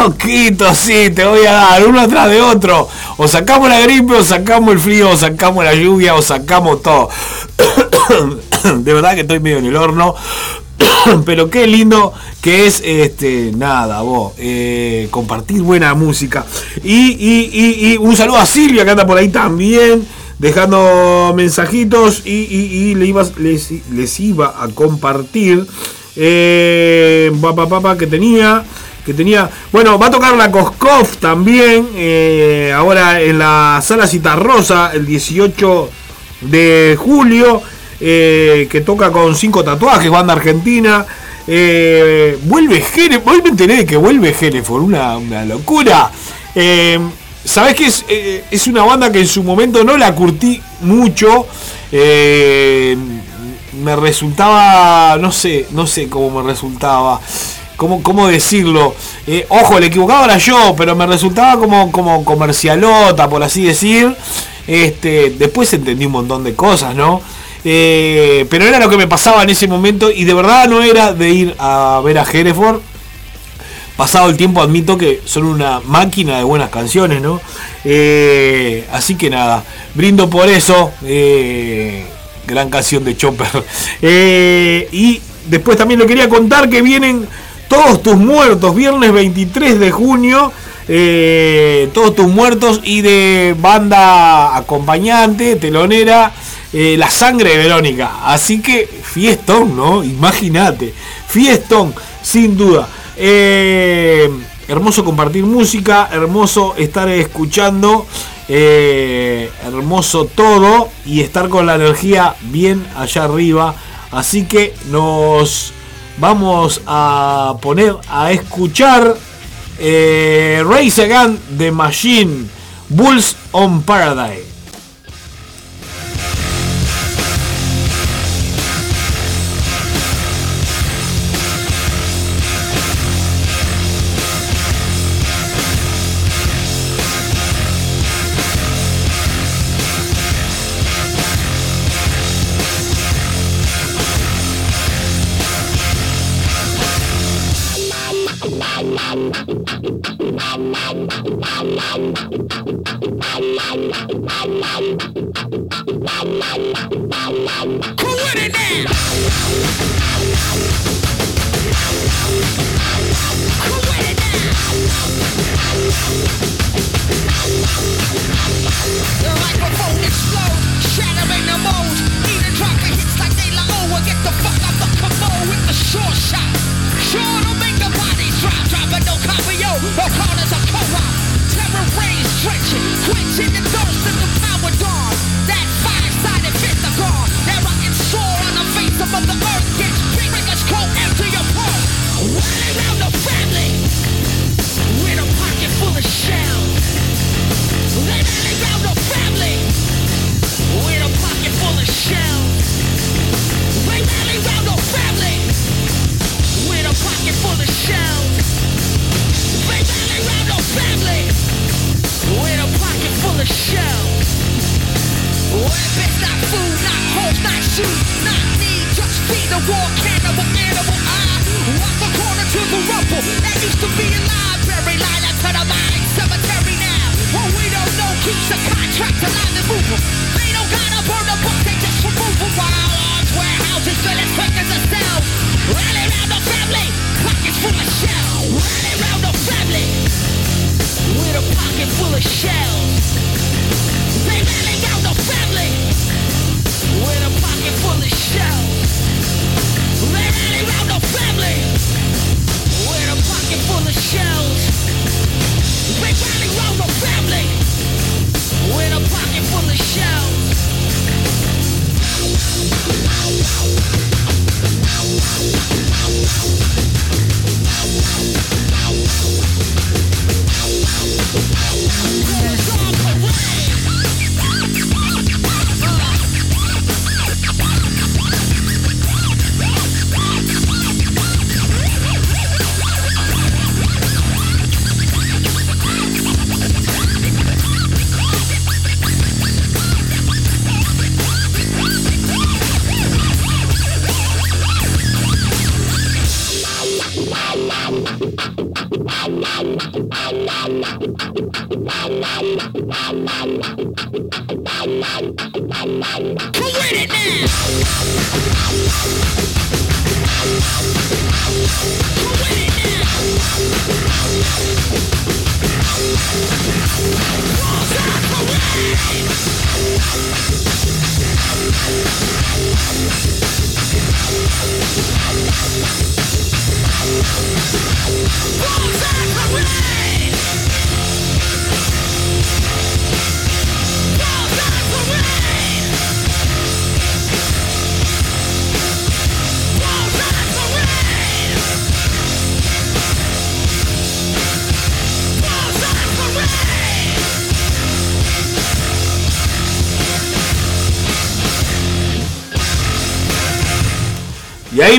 Ah, loquito, sí, te voy a dar uno atrás de otro. O sacamos la gripe, o sacamos el frío, o sacamos la lluvia, o sacamos todo. De verdad que estoy medio en el horno. Pero qué lindo que es, este, nada, vos, eh, compartir buena música. Y, y- un saludo a Silvia que anda por ahí también, dejando mensajitos y, le ibas- les, les iba a compartir. Eh, papá, papá, que tenía. Que tenía. Bueno, va a tocar la Koskov también. eh, ahora en la sala Citarrosa, el 18 de julio. eh, que toca con cinco tatuajes, banda argentina. Eh, vuelve Hereford. Hoy me enteré de que vuelve Hereford. Una, una locura. Sabes que es, es una banda que en su momento no la curtí mucho. me resultaba, no sé, no sé cómo me resultaba. ¿Cómo, cómo decirlo? Eh, ojo, el equivocado era yo, pero me resultaba como, como comercialota, por así decir. Este, después entendí un montón de cosas, ¿no? Eh, pero era lo que me pasaba en ese momento y de verdad no era de ir a ver a Hereford. Pasado el tiempo admito que son una máquina de buenas canciones, ¿no? Eh, así que nada, brindo por eso. gran canción de Chopper. Y después también le quería contar que vienen todos tus muertos, viernes 23 de junio. eh, todos tus muertos y de banda acompañante, telonera, eh, La Sangre de Verónica. Así que fiestón, ¿no? Imagínate, fiestón, sin duda. Eh, hermoso compartir música, hermoso estar escuchando, hermoso todo y estar con la energía bien allá arriba. Así que nos vamos a poner a escuchar eh, Race Again de Machine, Bulls on Paradise.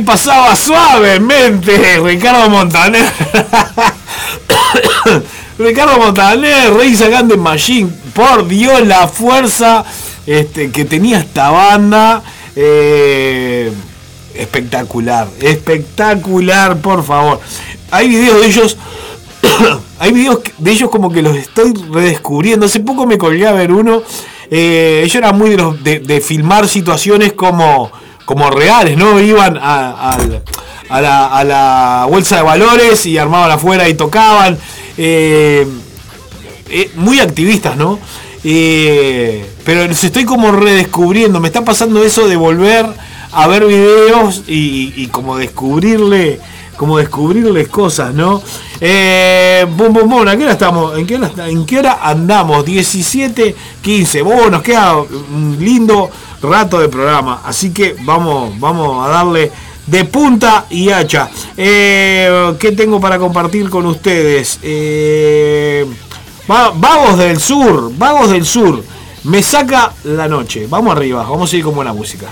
Pasaba suavemente Ricardo Montaner. Ricardo Montaner, Rey Sagan de Machine. Por Dios, la fuerza este, que tenía esta banda. eh, espectacular, espectacular, por favor. Hay videos de ellos. hay videos de ellos como que los estoy redescubriendo. Hace poco me colgué a ver uno. Eh, ellos eran muy de, los, de filmar situaciones como, como reales, ¿no? Iban a, a la, a la bolsa de valores y armaban afuera y tocaban. Eh, eh, muy activistas, ¿no? Eh, pero los estoy como redescubriendo. Me está pasando eso de volver a ver videos y, y como descubrirle, como descubrirles cosas, ¿no? Eh, ¿a qué hora estamos? ¿En qué hora, andamos? 17, 15. Bueno, nos queda un lindo rato de programa. Así que vamos, vamos a darle de punta y hacha. Eh, ¿Qué tengo para compartir con ustedes? Eh, va- vagos del sur, vagos del sur. Me saca la noche. Vamos arriba, vamos a ir con buena música.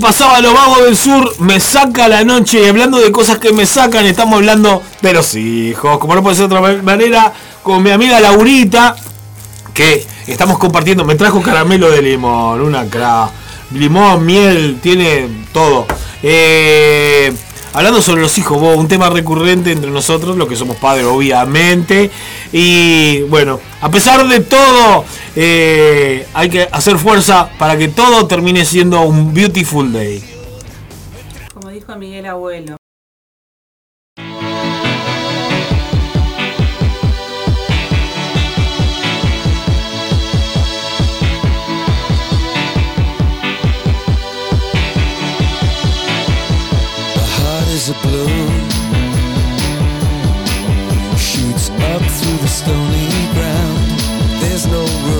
Pasaba los vagos del sur, me saca la noche. Y hablando de cosas que me sacan, estamos hablando de los hijos. Como no puede ser de otra manera, con mi amiga Laurita, que estamos compartiendo. Me trajo caramelo de limón, una cra. Limón, miel, tiene todo. Eh, hablando sobre los hijos, un tema recurrente entre nosotros, los que somos padres, obviamente. Y bueno, a pesar de todo, eh, hay que hacer fuerza para que todo termine siendo un beautiful day. Como dijo Miguel Abuelo. The heart is a balloon Shoots up through the stony ground There's no room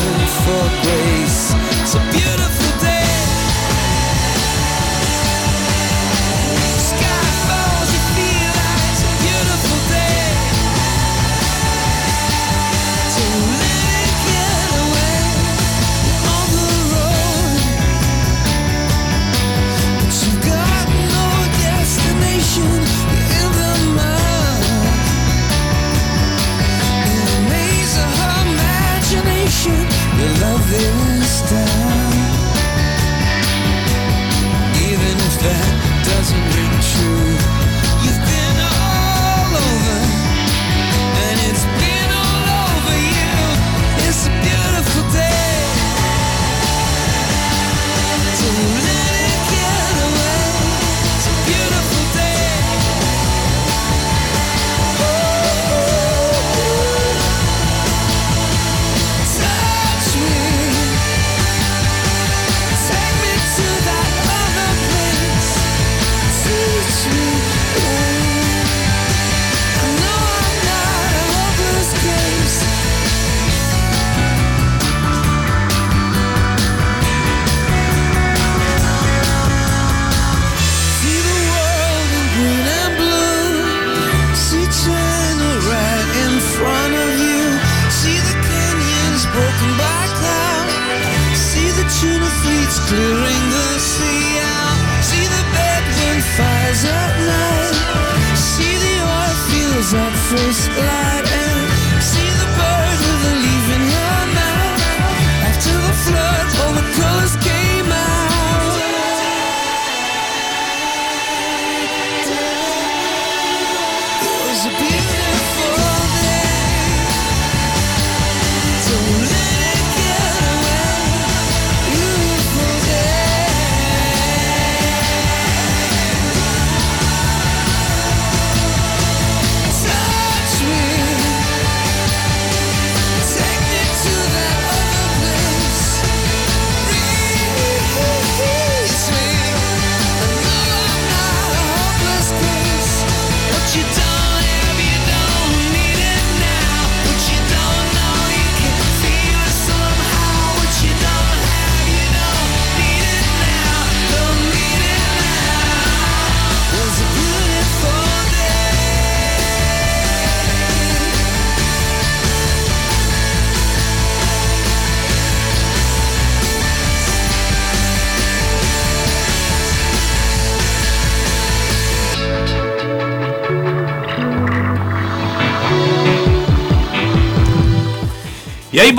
for grace.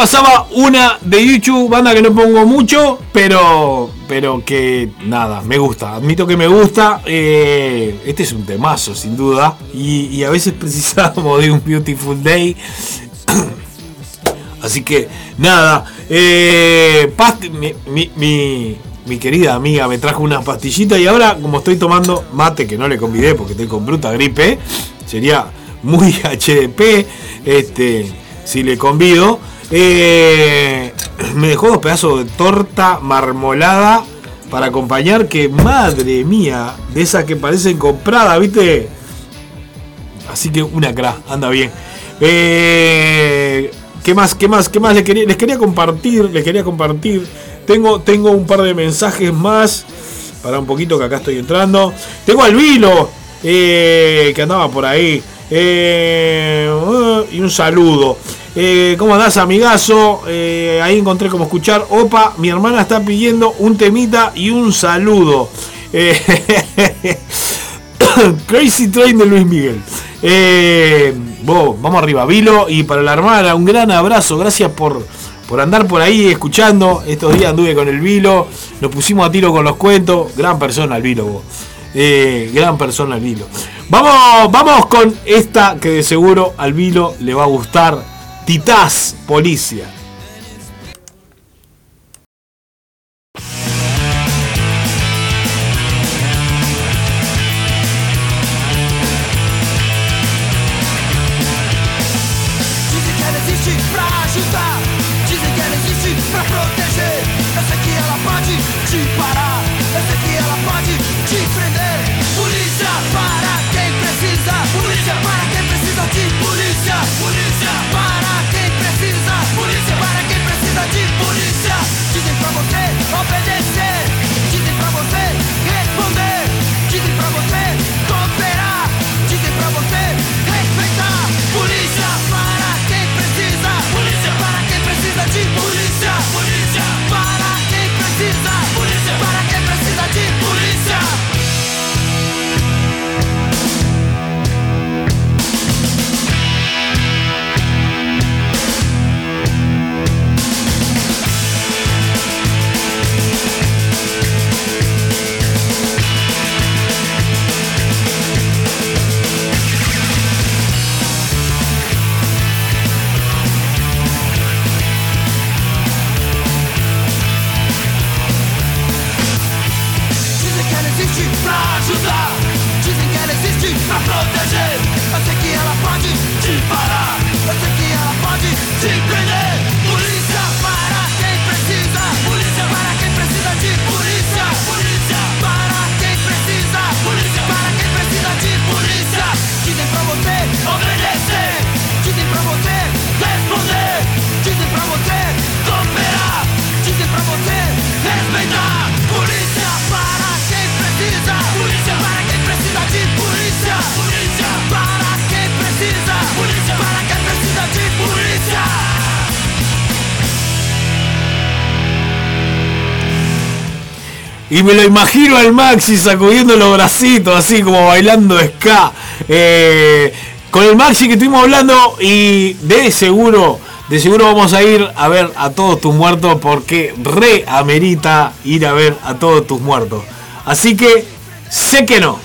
Pasaba una de YouTube, banda que no pongo mucho, pero pero que nada, me gusta, admito que me gusta. eh, este es un temazo, sin duda. Y, a veces precisamos de un Beautiful Day. Así que nada, eh, mi- mi- mi querida amiga me trajo unas pastillitas y ahora como estoy tomando mate, que no le convidé porque estoy con bruta gripe, sería muy HDP este, si le convido. Eh, me dejó dos pedazos de torta marmolada para acompañar. Que madre mía, de esas que parecen compradas, ¿viste? Así que una cra, anda bien. Eh, ¿Qué más? ¿Qué más? ¿Qué más les quería, compartir? Les quería compartir. Tengo, tengo un par de mensajes más. Para un poquito que acá estoy entrando. Tengo al Vilo. eh, que andaba por ahí. Y un saludo. Eh, ¿Cómo andás, amigazo? Eh, ahí encontré como escuchar. Opa, mi hermana está pidiendo un temita y un saludo. Eh, Crazy Train de Luis Miguel. Eh, vamos arriba, Vilo. Y para la hermana, un gran abrazo. Gracias por, por andar por ahí escuchando. Estos días anduve con el Vilo. Nos pusimos a tiro con los cuentos. Gran persona el Vilo, gran persona el Vilo. Vamos, vamos con esta que de seguro al Vilo le va a gustar. Titás, Policia. Y me lo imagino al Maxi sacudiendo los bracitos, así como bailando ska. Eh, con el Maxi que estuvimos hablando y de seguro, de seguro vamos a ir a ver a todos tus muertos porque re amerita ir a ver a todos tus muertos. Así que sé que no.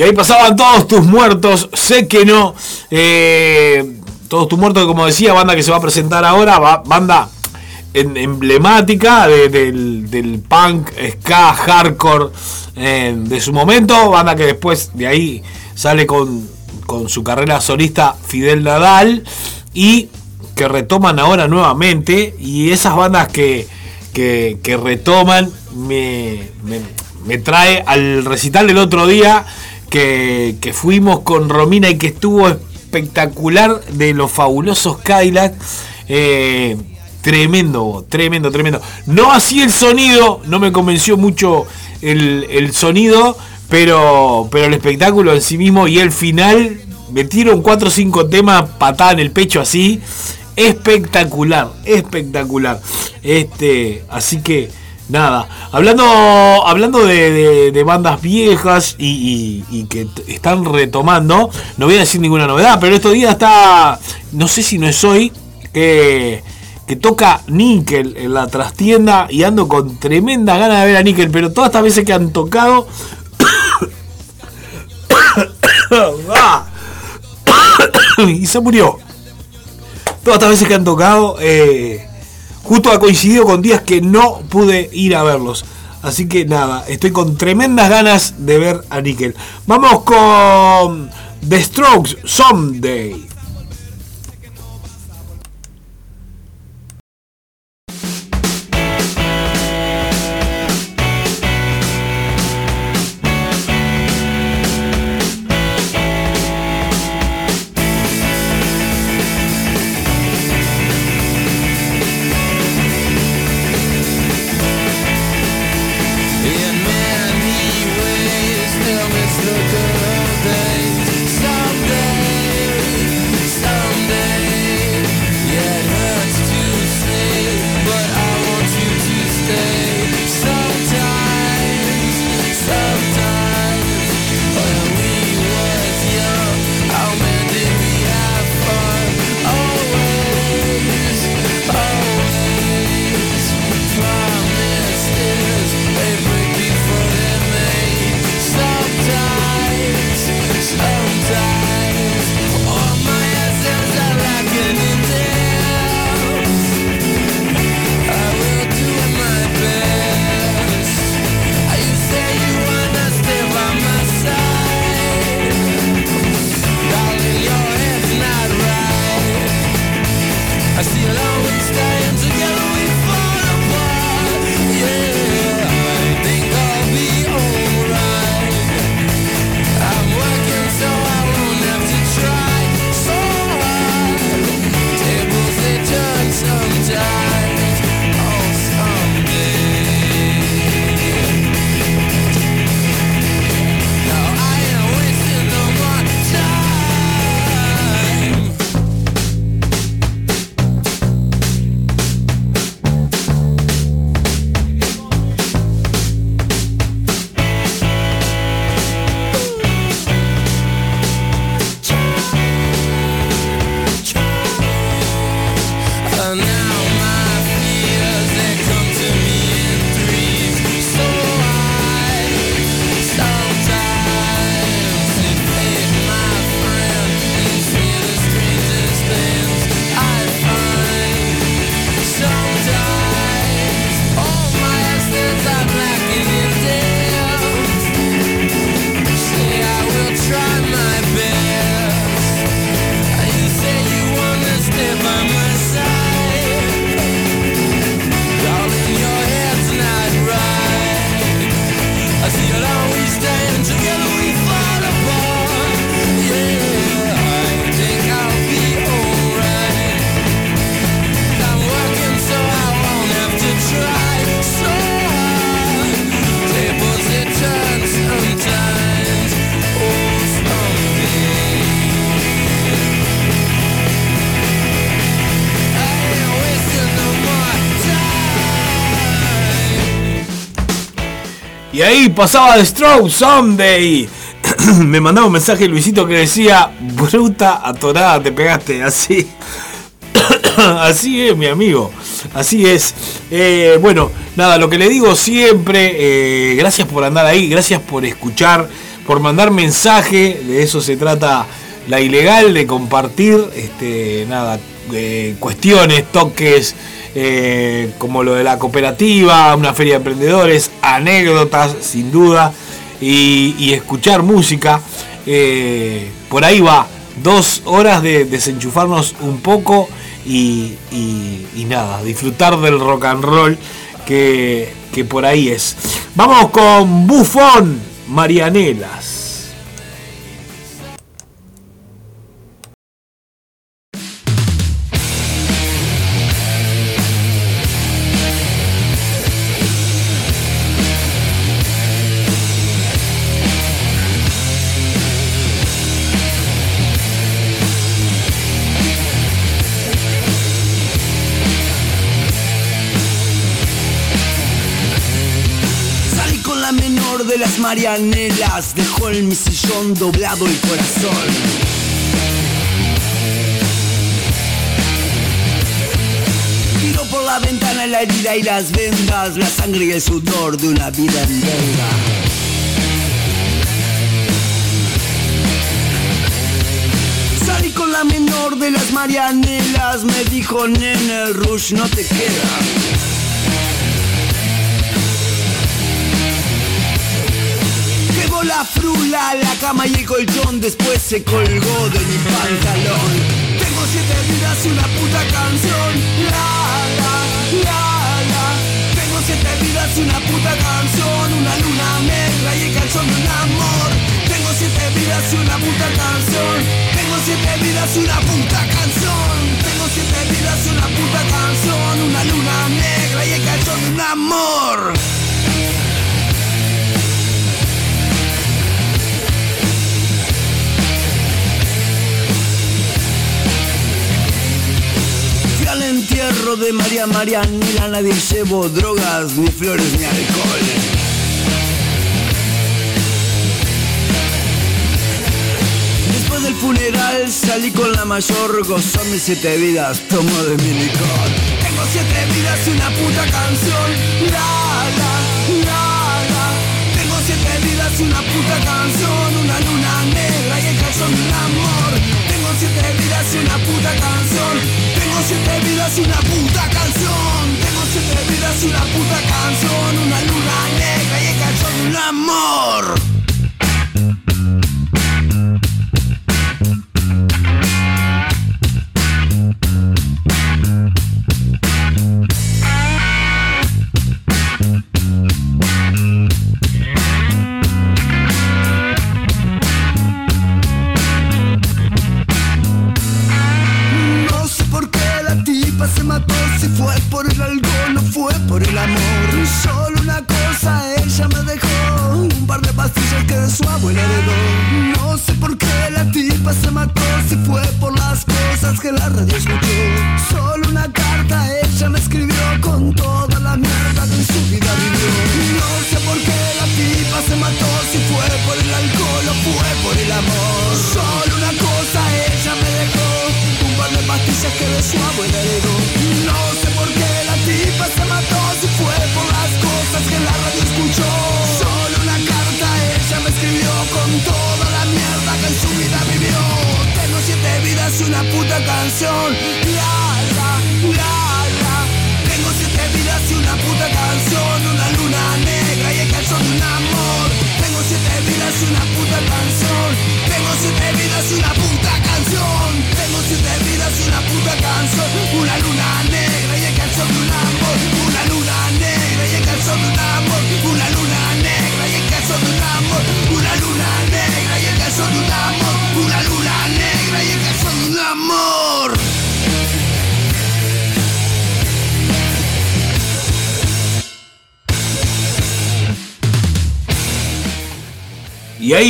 Y ahí pasaban todos tus muertos, sé que no. eh, todos tus muertos, como decía, banda que se va a presentar ahora, banda emblemática de- del, del punk, ska, hardcore eh, de su momento, banda que después de ahí sale con, con su carrera solista Fidel Nadal y que retoman ahora nuevamente y esas bandas que, que, que retoman me, me- me trae al recital del otro día que, que fuimos con Romina y que estuvo espectacular de los fabulosos Cadillac. Eh, tremendo, tremendo, tremendo. No así el sonido, no me convenció mucho el, el sonido, pero, pero el espectáculo en sí mismo y el final, metieron 4 o 5 temas patada en el pecho así. Espectacular, espectacular. Este, así que nada. Hablando, hablando de, bandas viejas y, que están retomando, no voy a decir ninguna novedad, pero estos días está, no sé si no es hoy, que, que toca Nickel en la trastienda y ando con tremenda ganas de ver a Nickel, pero todas estas veces que han tocado... ¡Ah! y se murió. Todas estas veces que han tocado, eh, justo ha coincidido con días que no pude ir a verlos. Así que nada, estoy con tremendas ganas de ver a Nickel. Vamos con The Strokes Someday. Pasaba The Stroke Someday. Me mandaba un mensaje Luisito que decía, bruta atorada te pegaste, así. Así es, mi amigo. Así es. Eh, bueno, nada, lo que le digo siempre, eh, gracias por andar ahí, gracias por escuchar, por mandar mensaje. De eso se trata la ilegal, de compartir, este, nada, eh, cuestiones, toques, eh, como lo de la cooperativa, una feria de emprendedores, anécdotas, sin duda, y, escuchar música. Eh, por ahí va, dos horas de desenchufarnos un poco y nada, disfrutar del rock and roll que, que por ahí es. Vamos con Bufón, Marianelas. Marianelas, dejó en mi sillón doblado el corazón. Tiro por la ventana la herida y las vendas, la sangre y el sudor de una vida en. Salí con la menor de las marianelas, me dijo nene, rush no te queda. La frula, la cama y el colchón, después se colgó de mi pantalón. Tengo siete vidas y una puta canción. La, la, la, la. Tengo siete vidas y una puta canción. Una luna negra y el calzón de un amor. Tengo siete vidas y una puta canción. Tengo siete vidas y una puta canción. Tengo siete vidas y una puta canción. Una luna negra y el calzón de un amor. Al entierro de María Marianela, nadie llevó drogas, ni flores, ni alcohol. Después del funeral salí con la mayor, gozó mis siete vidas, tomo de mi licor. Tengo siete vidas y una puta canción. La, la, la, la. Tengo siete vidas y una puta canción. Y una puta canción. Tengo siete vidas y una puta canción. Una luna negra y el calzón de un amor.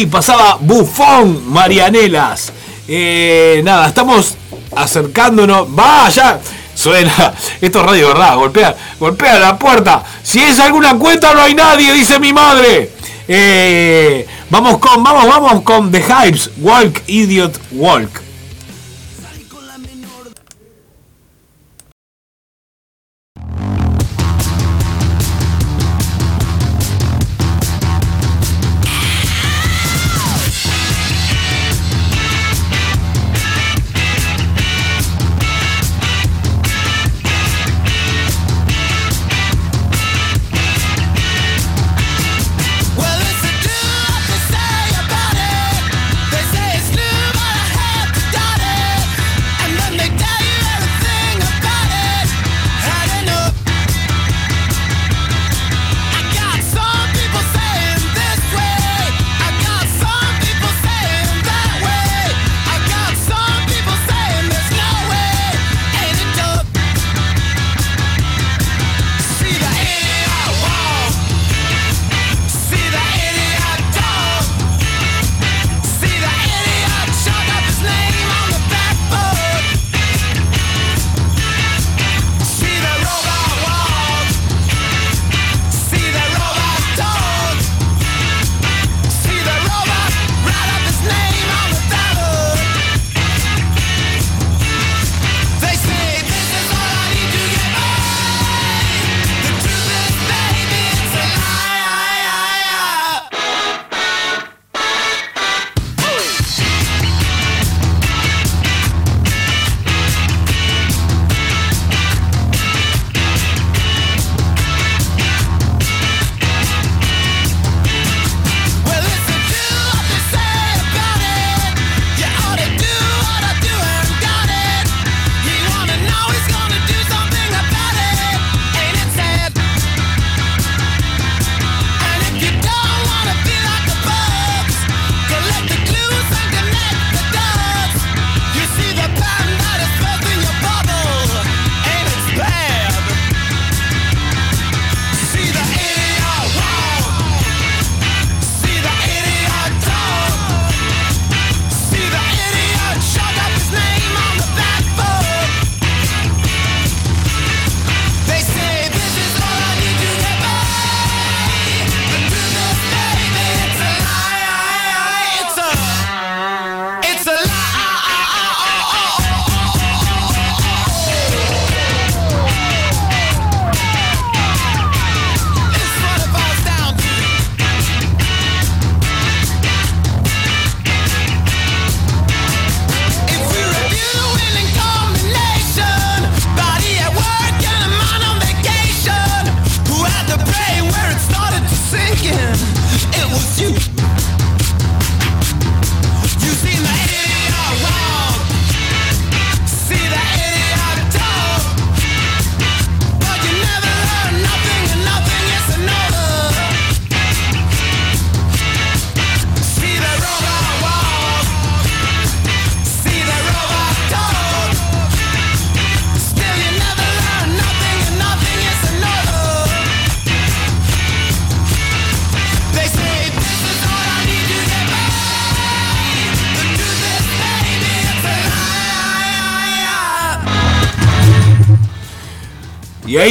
pasaba Bufón Marianelas. Eh, nada, estamos acercándonos. ¡Vaya! Suena. Esto es radio, ¿verdad? Golpea, golpea la puerta. Si es alguna cuenta, no hay nadie, dice mi madre. Eh, vamos con, vamos, vamos con The Hypes. Walk, Idiot, Walk.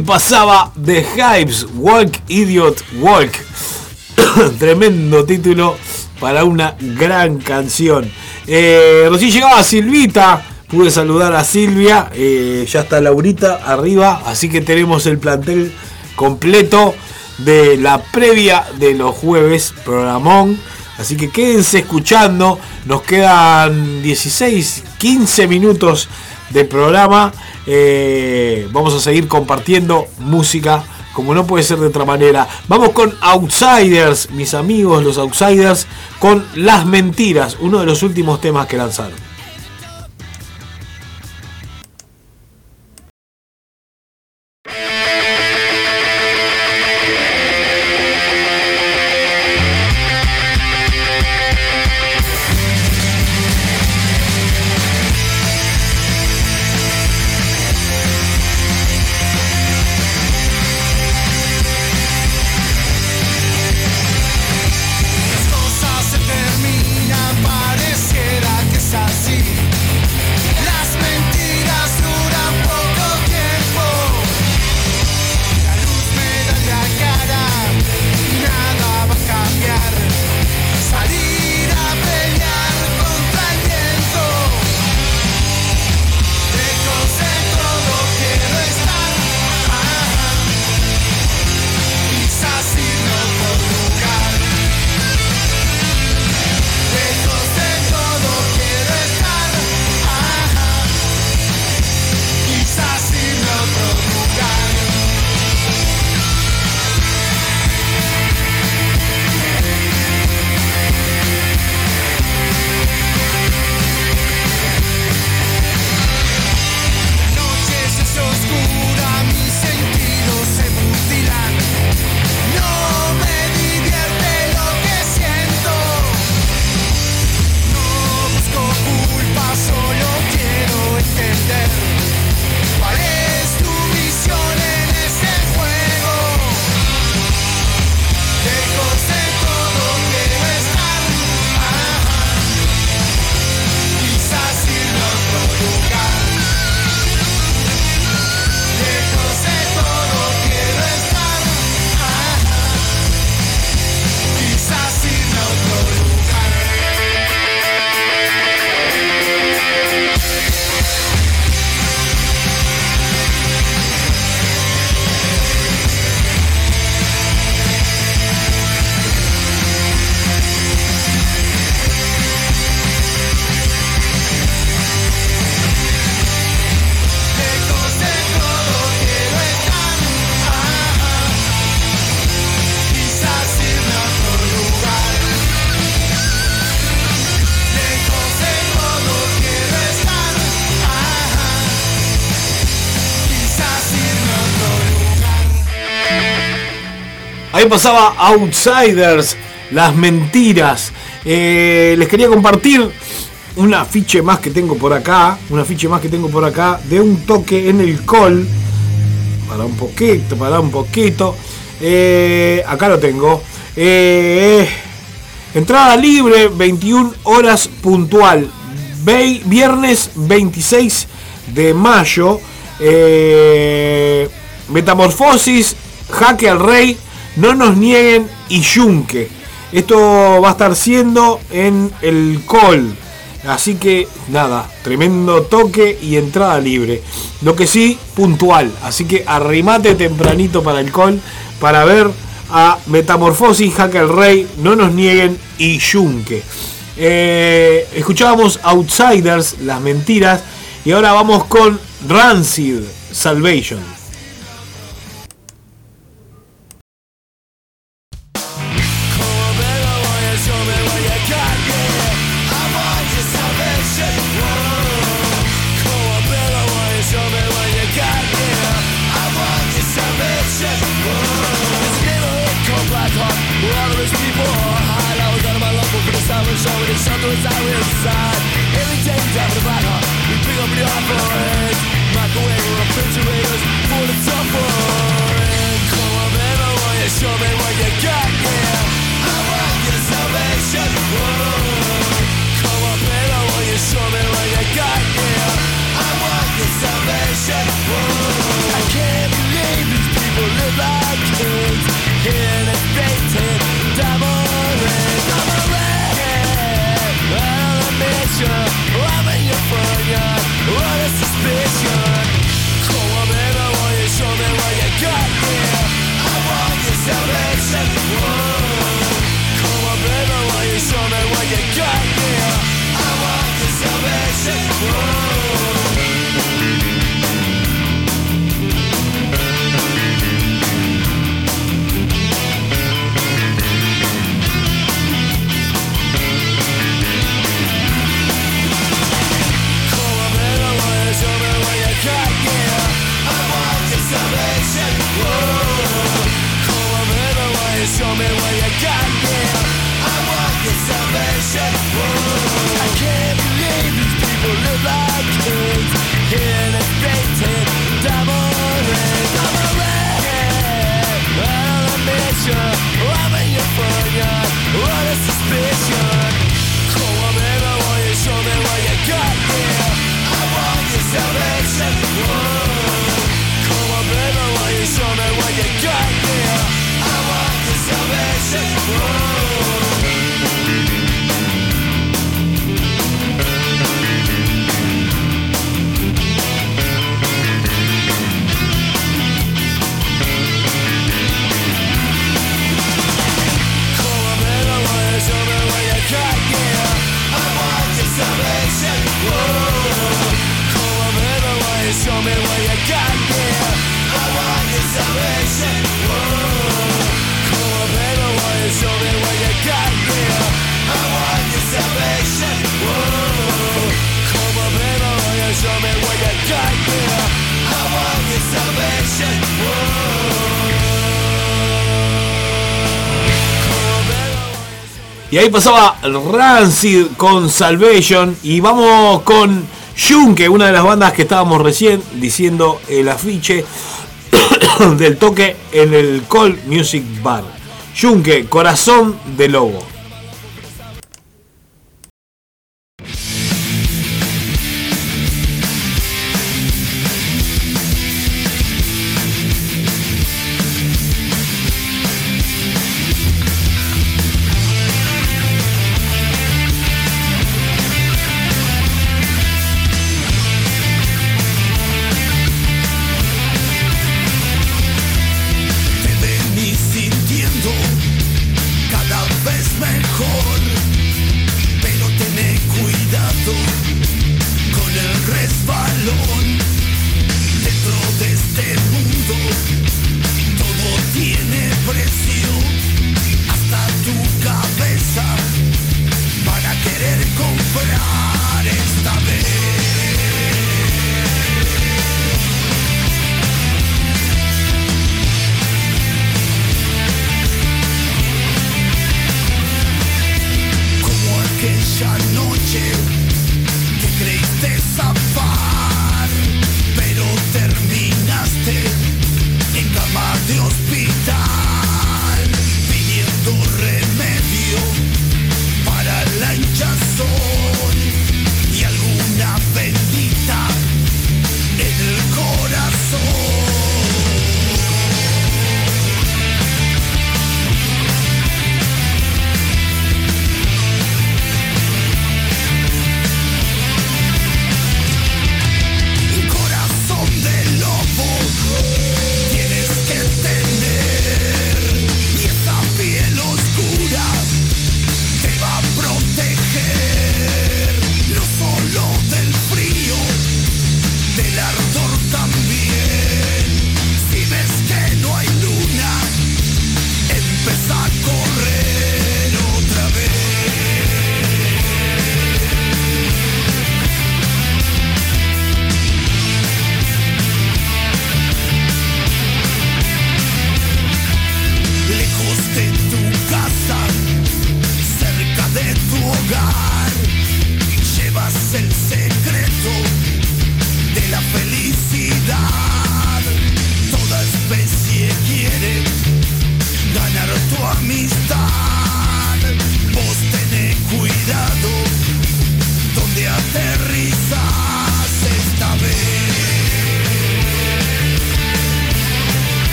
Pasaba The Hypes, Walk Idiot Walk. Tremendo título para una gran canción. Eh, recién llegaba Silvita, pude saludar a Silvia, eh, ya está Laurita arriba, así que tenemos el plantel completo de la previa de los jueves, programón. Así que quédense escuchando, nos quedan 16, 15 minutos del programa. Eh, vamos a seguir compartiendo música como no puede ser de otra manera. Vamos con Outsiders, mis amigos los Outsiders, con Las Mentiras, uno de los últimos temas que lanzaron. Ahí pasaba Outsiders, las mentiras. Eh, les quería compartir un afiche más que tengo por acá, un afiche más que tengo por acá de un toque en el col. Para un poquito, para un poquito. Eh, acá lo tengo. Eh, entrada libre, 21 horas puntual. Ve- viernes 26 de mayo. Metamorfosis, Jaque al Rey, No nos nieguen y Yunque. Esto va a estar siendo en el Col. Así que nada, tremendo toque y entrada libre. Lo que sí, puntual. Así que arrimate tempranito para el Col para ver a Metamorfosis, Jaque al Rey, No nos nieguen y Yunque. Eh, escuchábamos Outsiders, las mentiras. Y ahora vamos con Rancid, Salvation. Ahí pasaba Rancid con Salvation. Y vamos con Yunque, una de las bandas que estábamos recién diciendo el afiche del toque en el Call Music Bar. Yunque, corazón de lobo.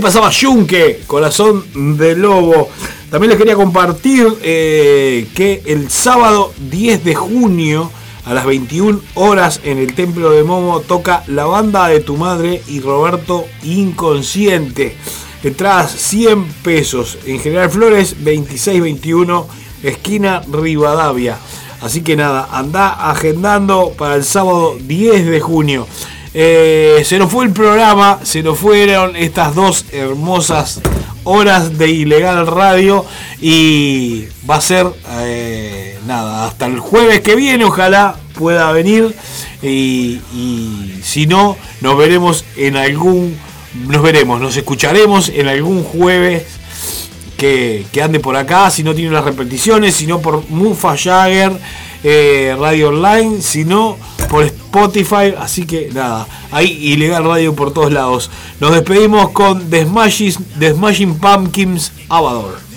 Pasaba Yunque, Corazón de Lobo. También les quería compartir eh, que el sábado 10 de junio a las 21 horas en el Templo de Momo toca la banda de tu madre y Roberto Inconsciente. Entradas 100 pesos. En General Flores 2621, esquina Rivadavia. Así que nada, anda agendando para el sábado 10 de junio. Eh, se nos fue el programa, se nos fueron estas dos hermosas horas de ilegal radio y va a ser eh, nada hasta el jueves que viene ojalá pueda venir y, si no nos veremos en algún nos veremos nos escucharemos en algún jueves que, que ande por acá si no tiene las repeticiones si no por Mufa Jagger eh, Radio Online si no por Spotify así que nada hay ilegal radio por todos lados. Nos despedimos con The Smashing, The Smashing Pumpkins Avador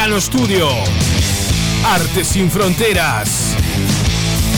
Marcano Studio. Arte sin fronteras.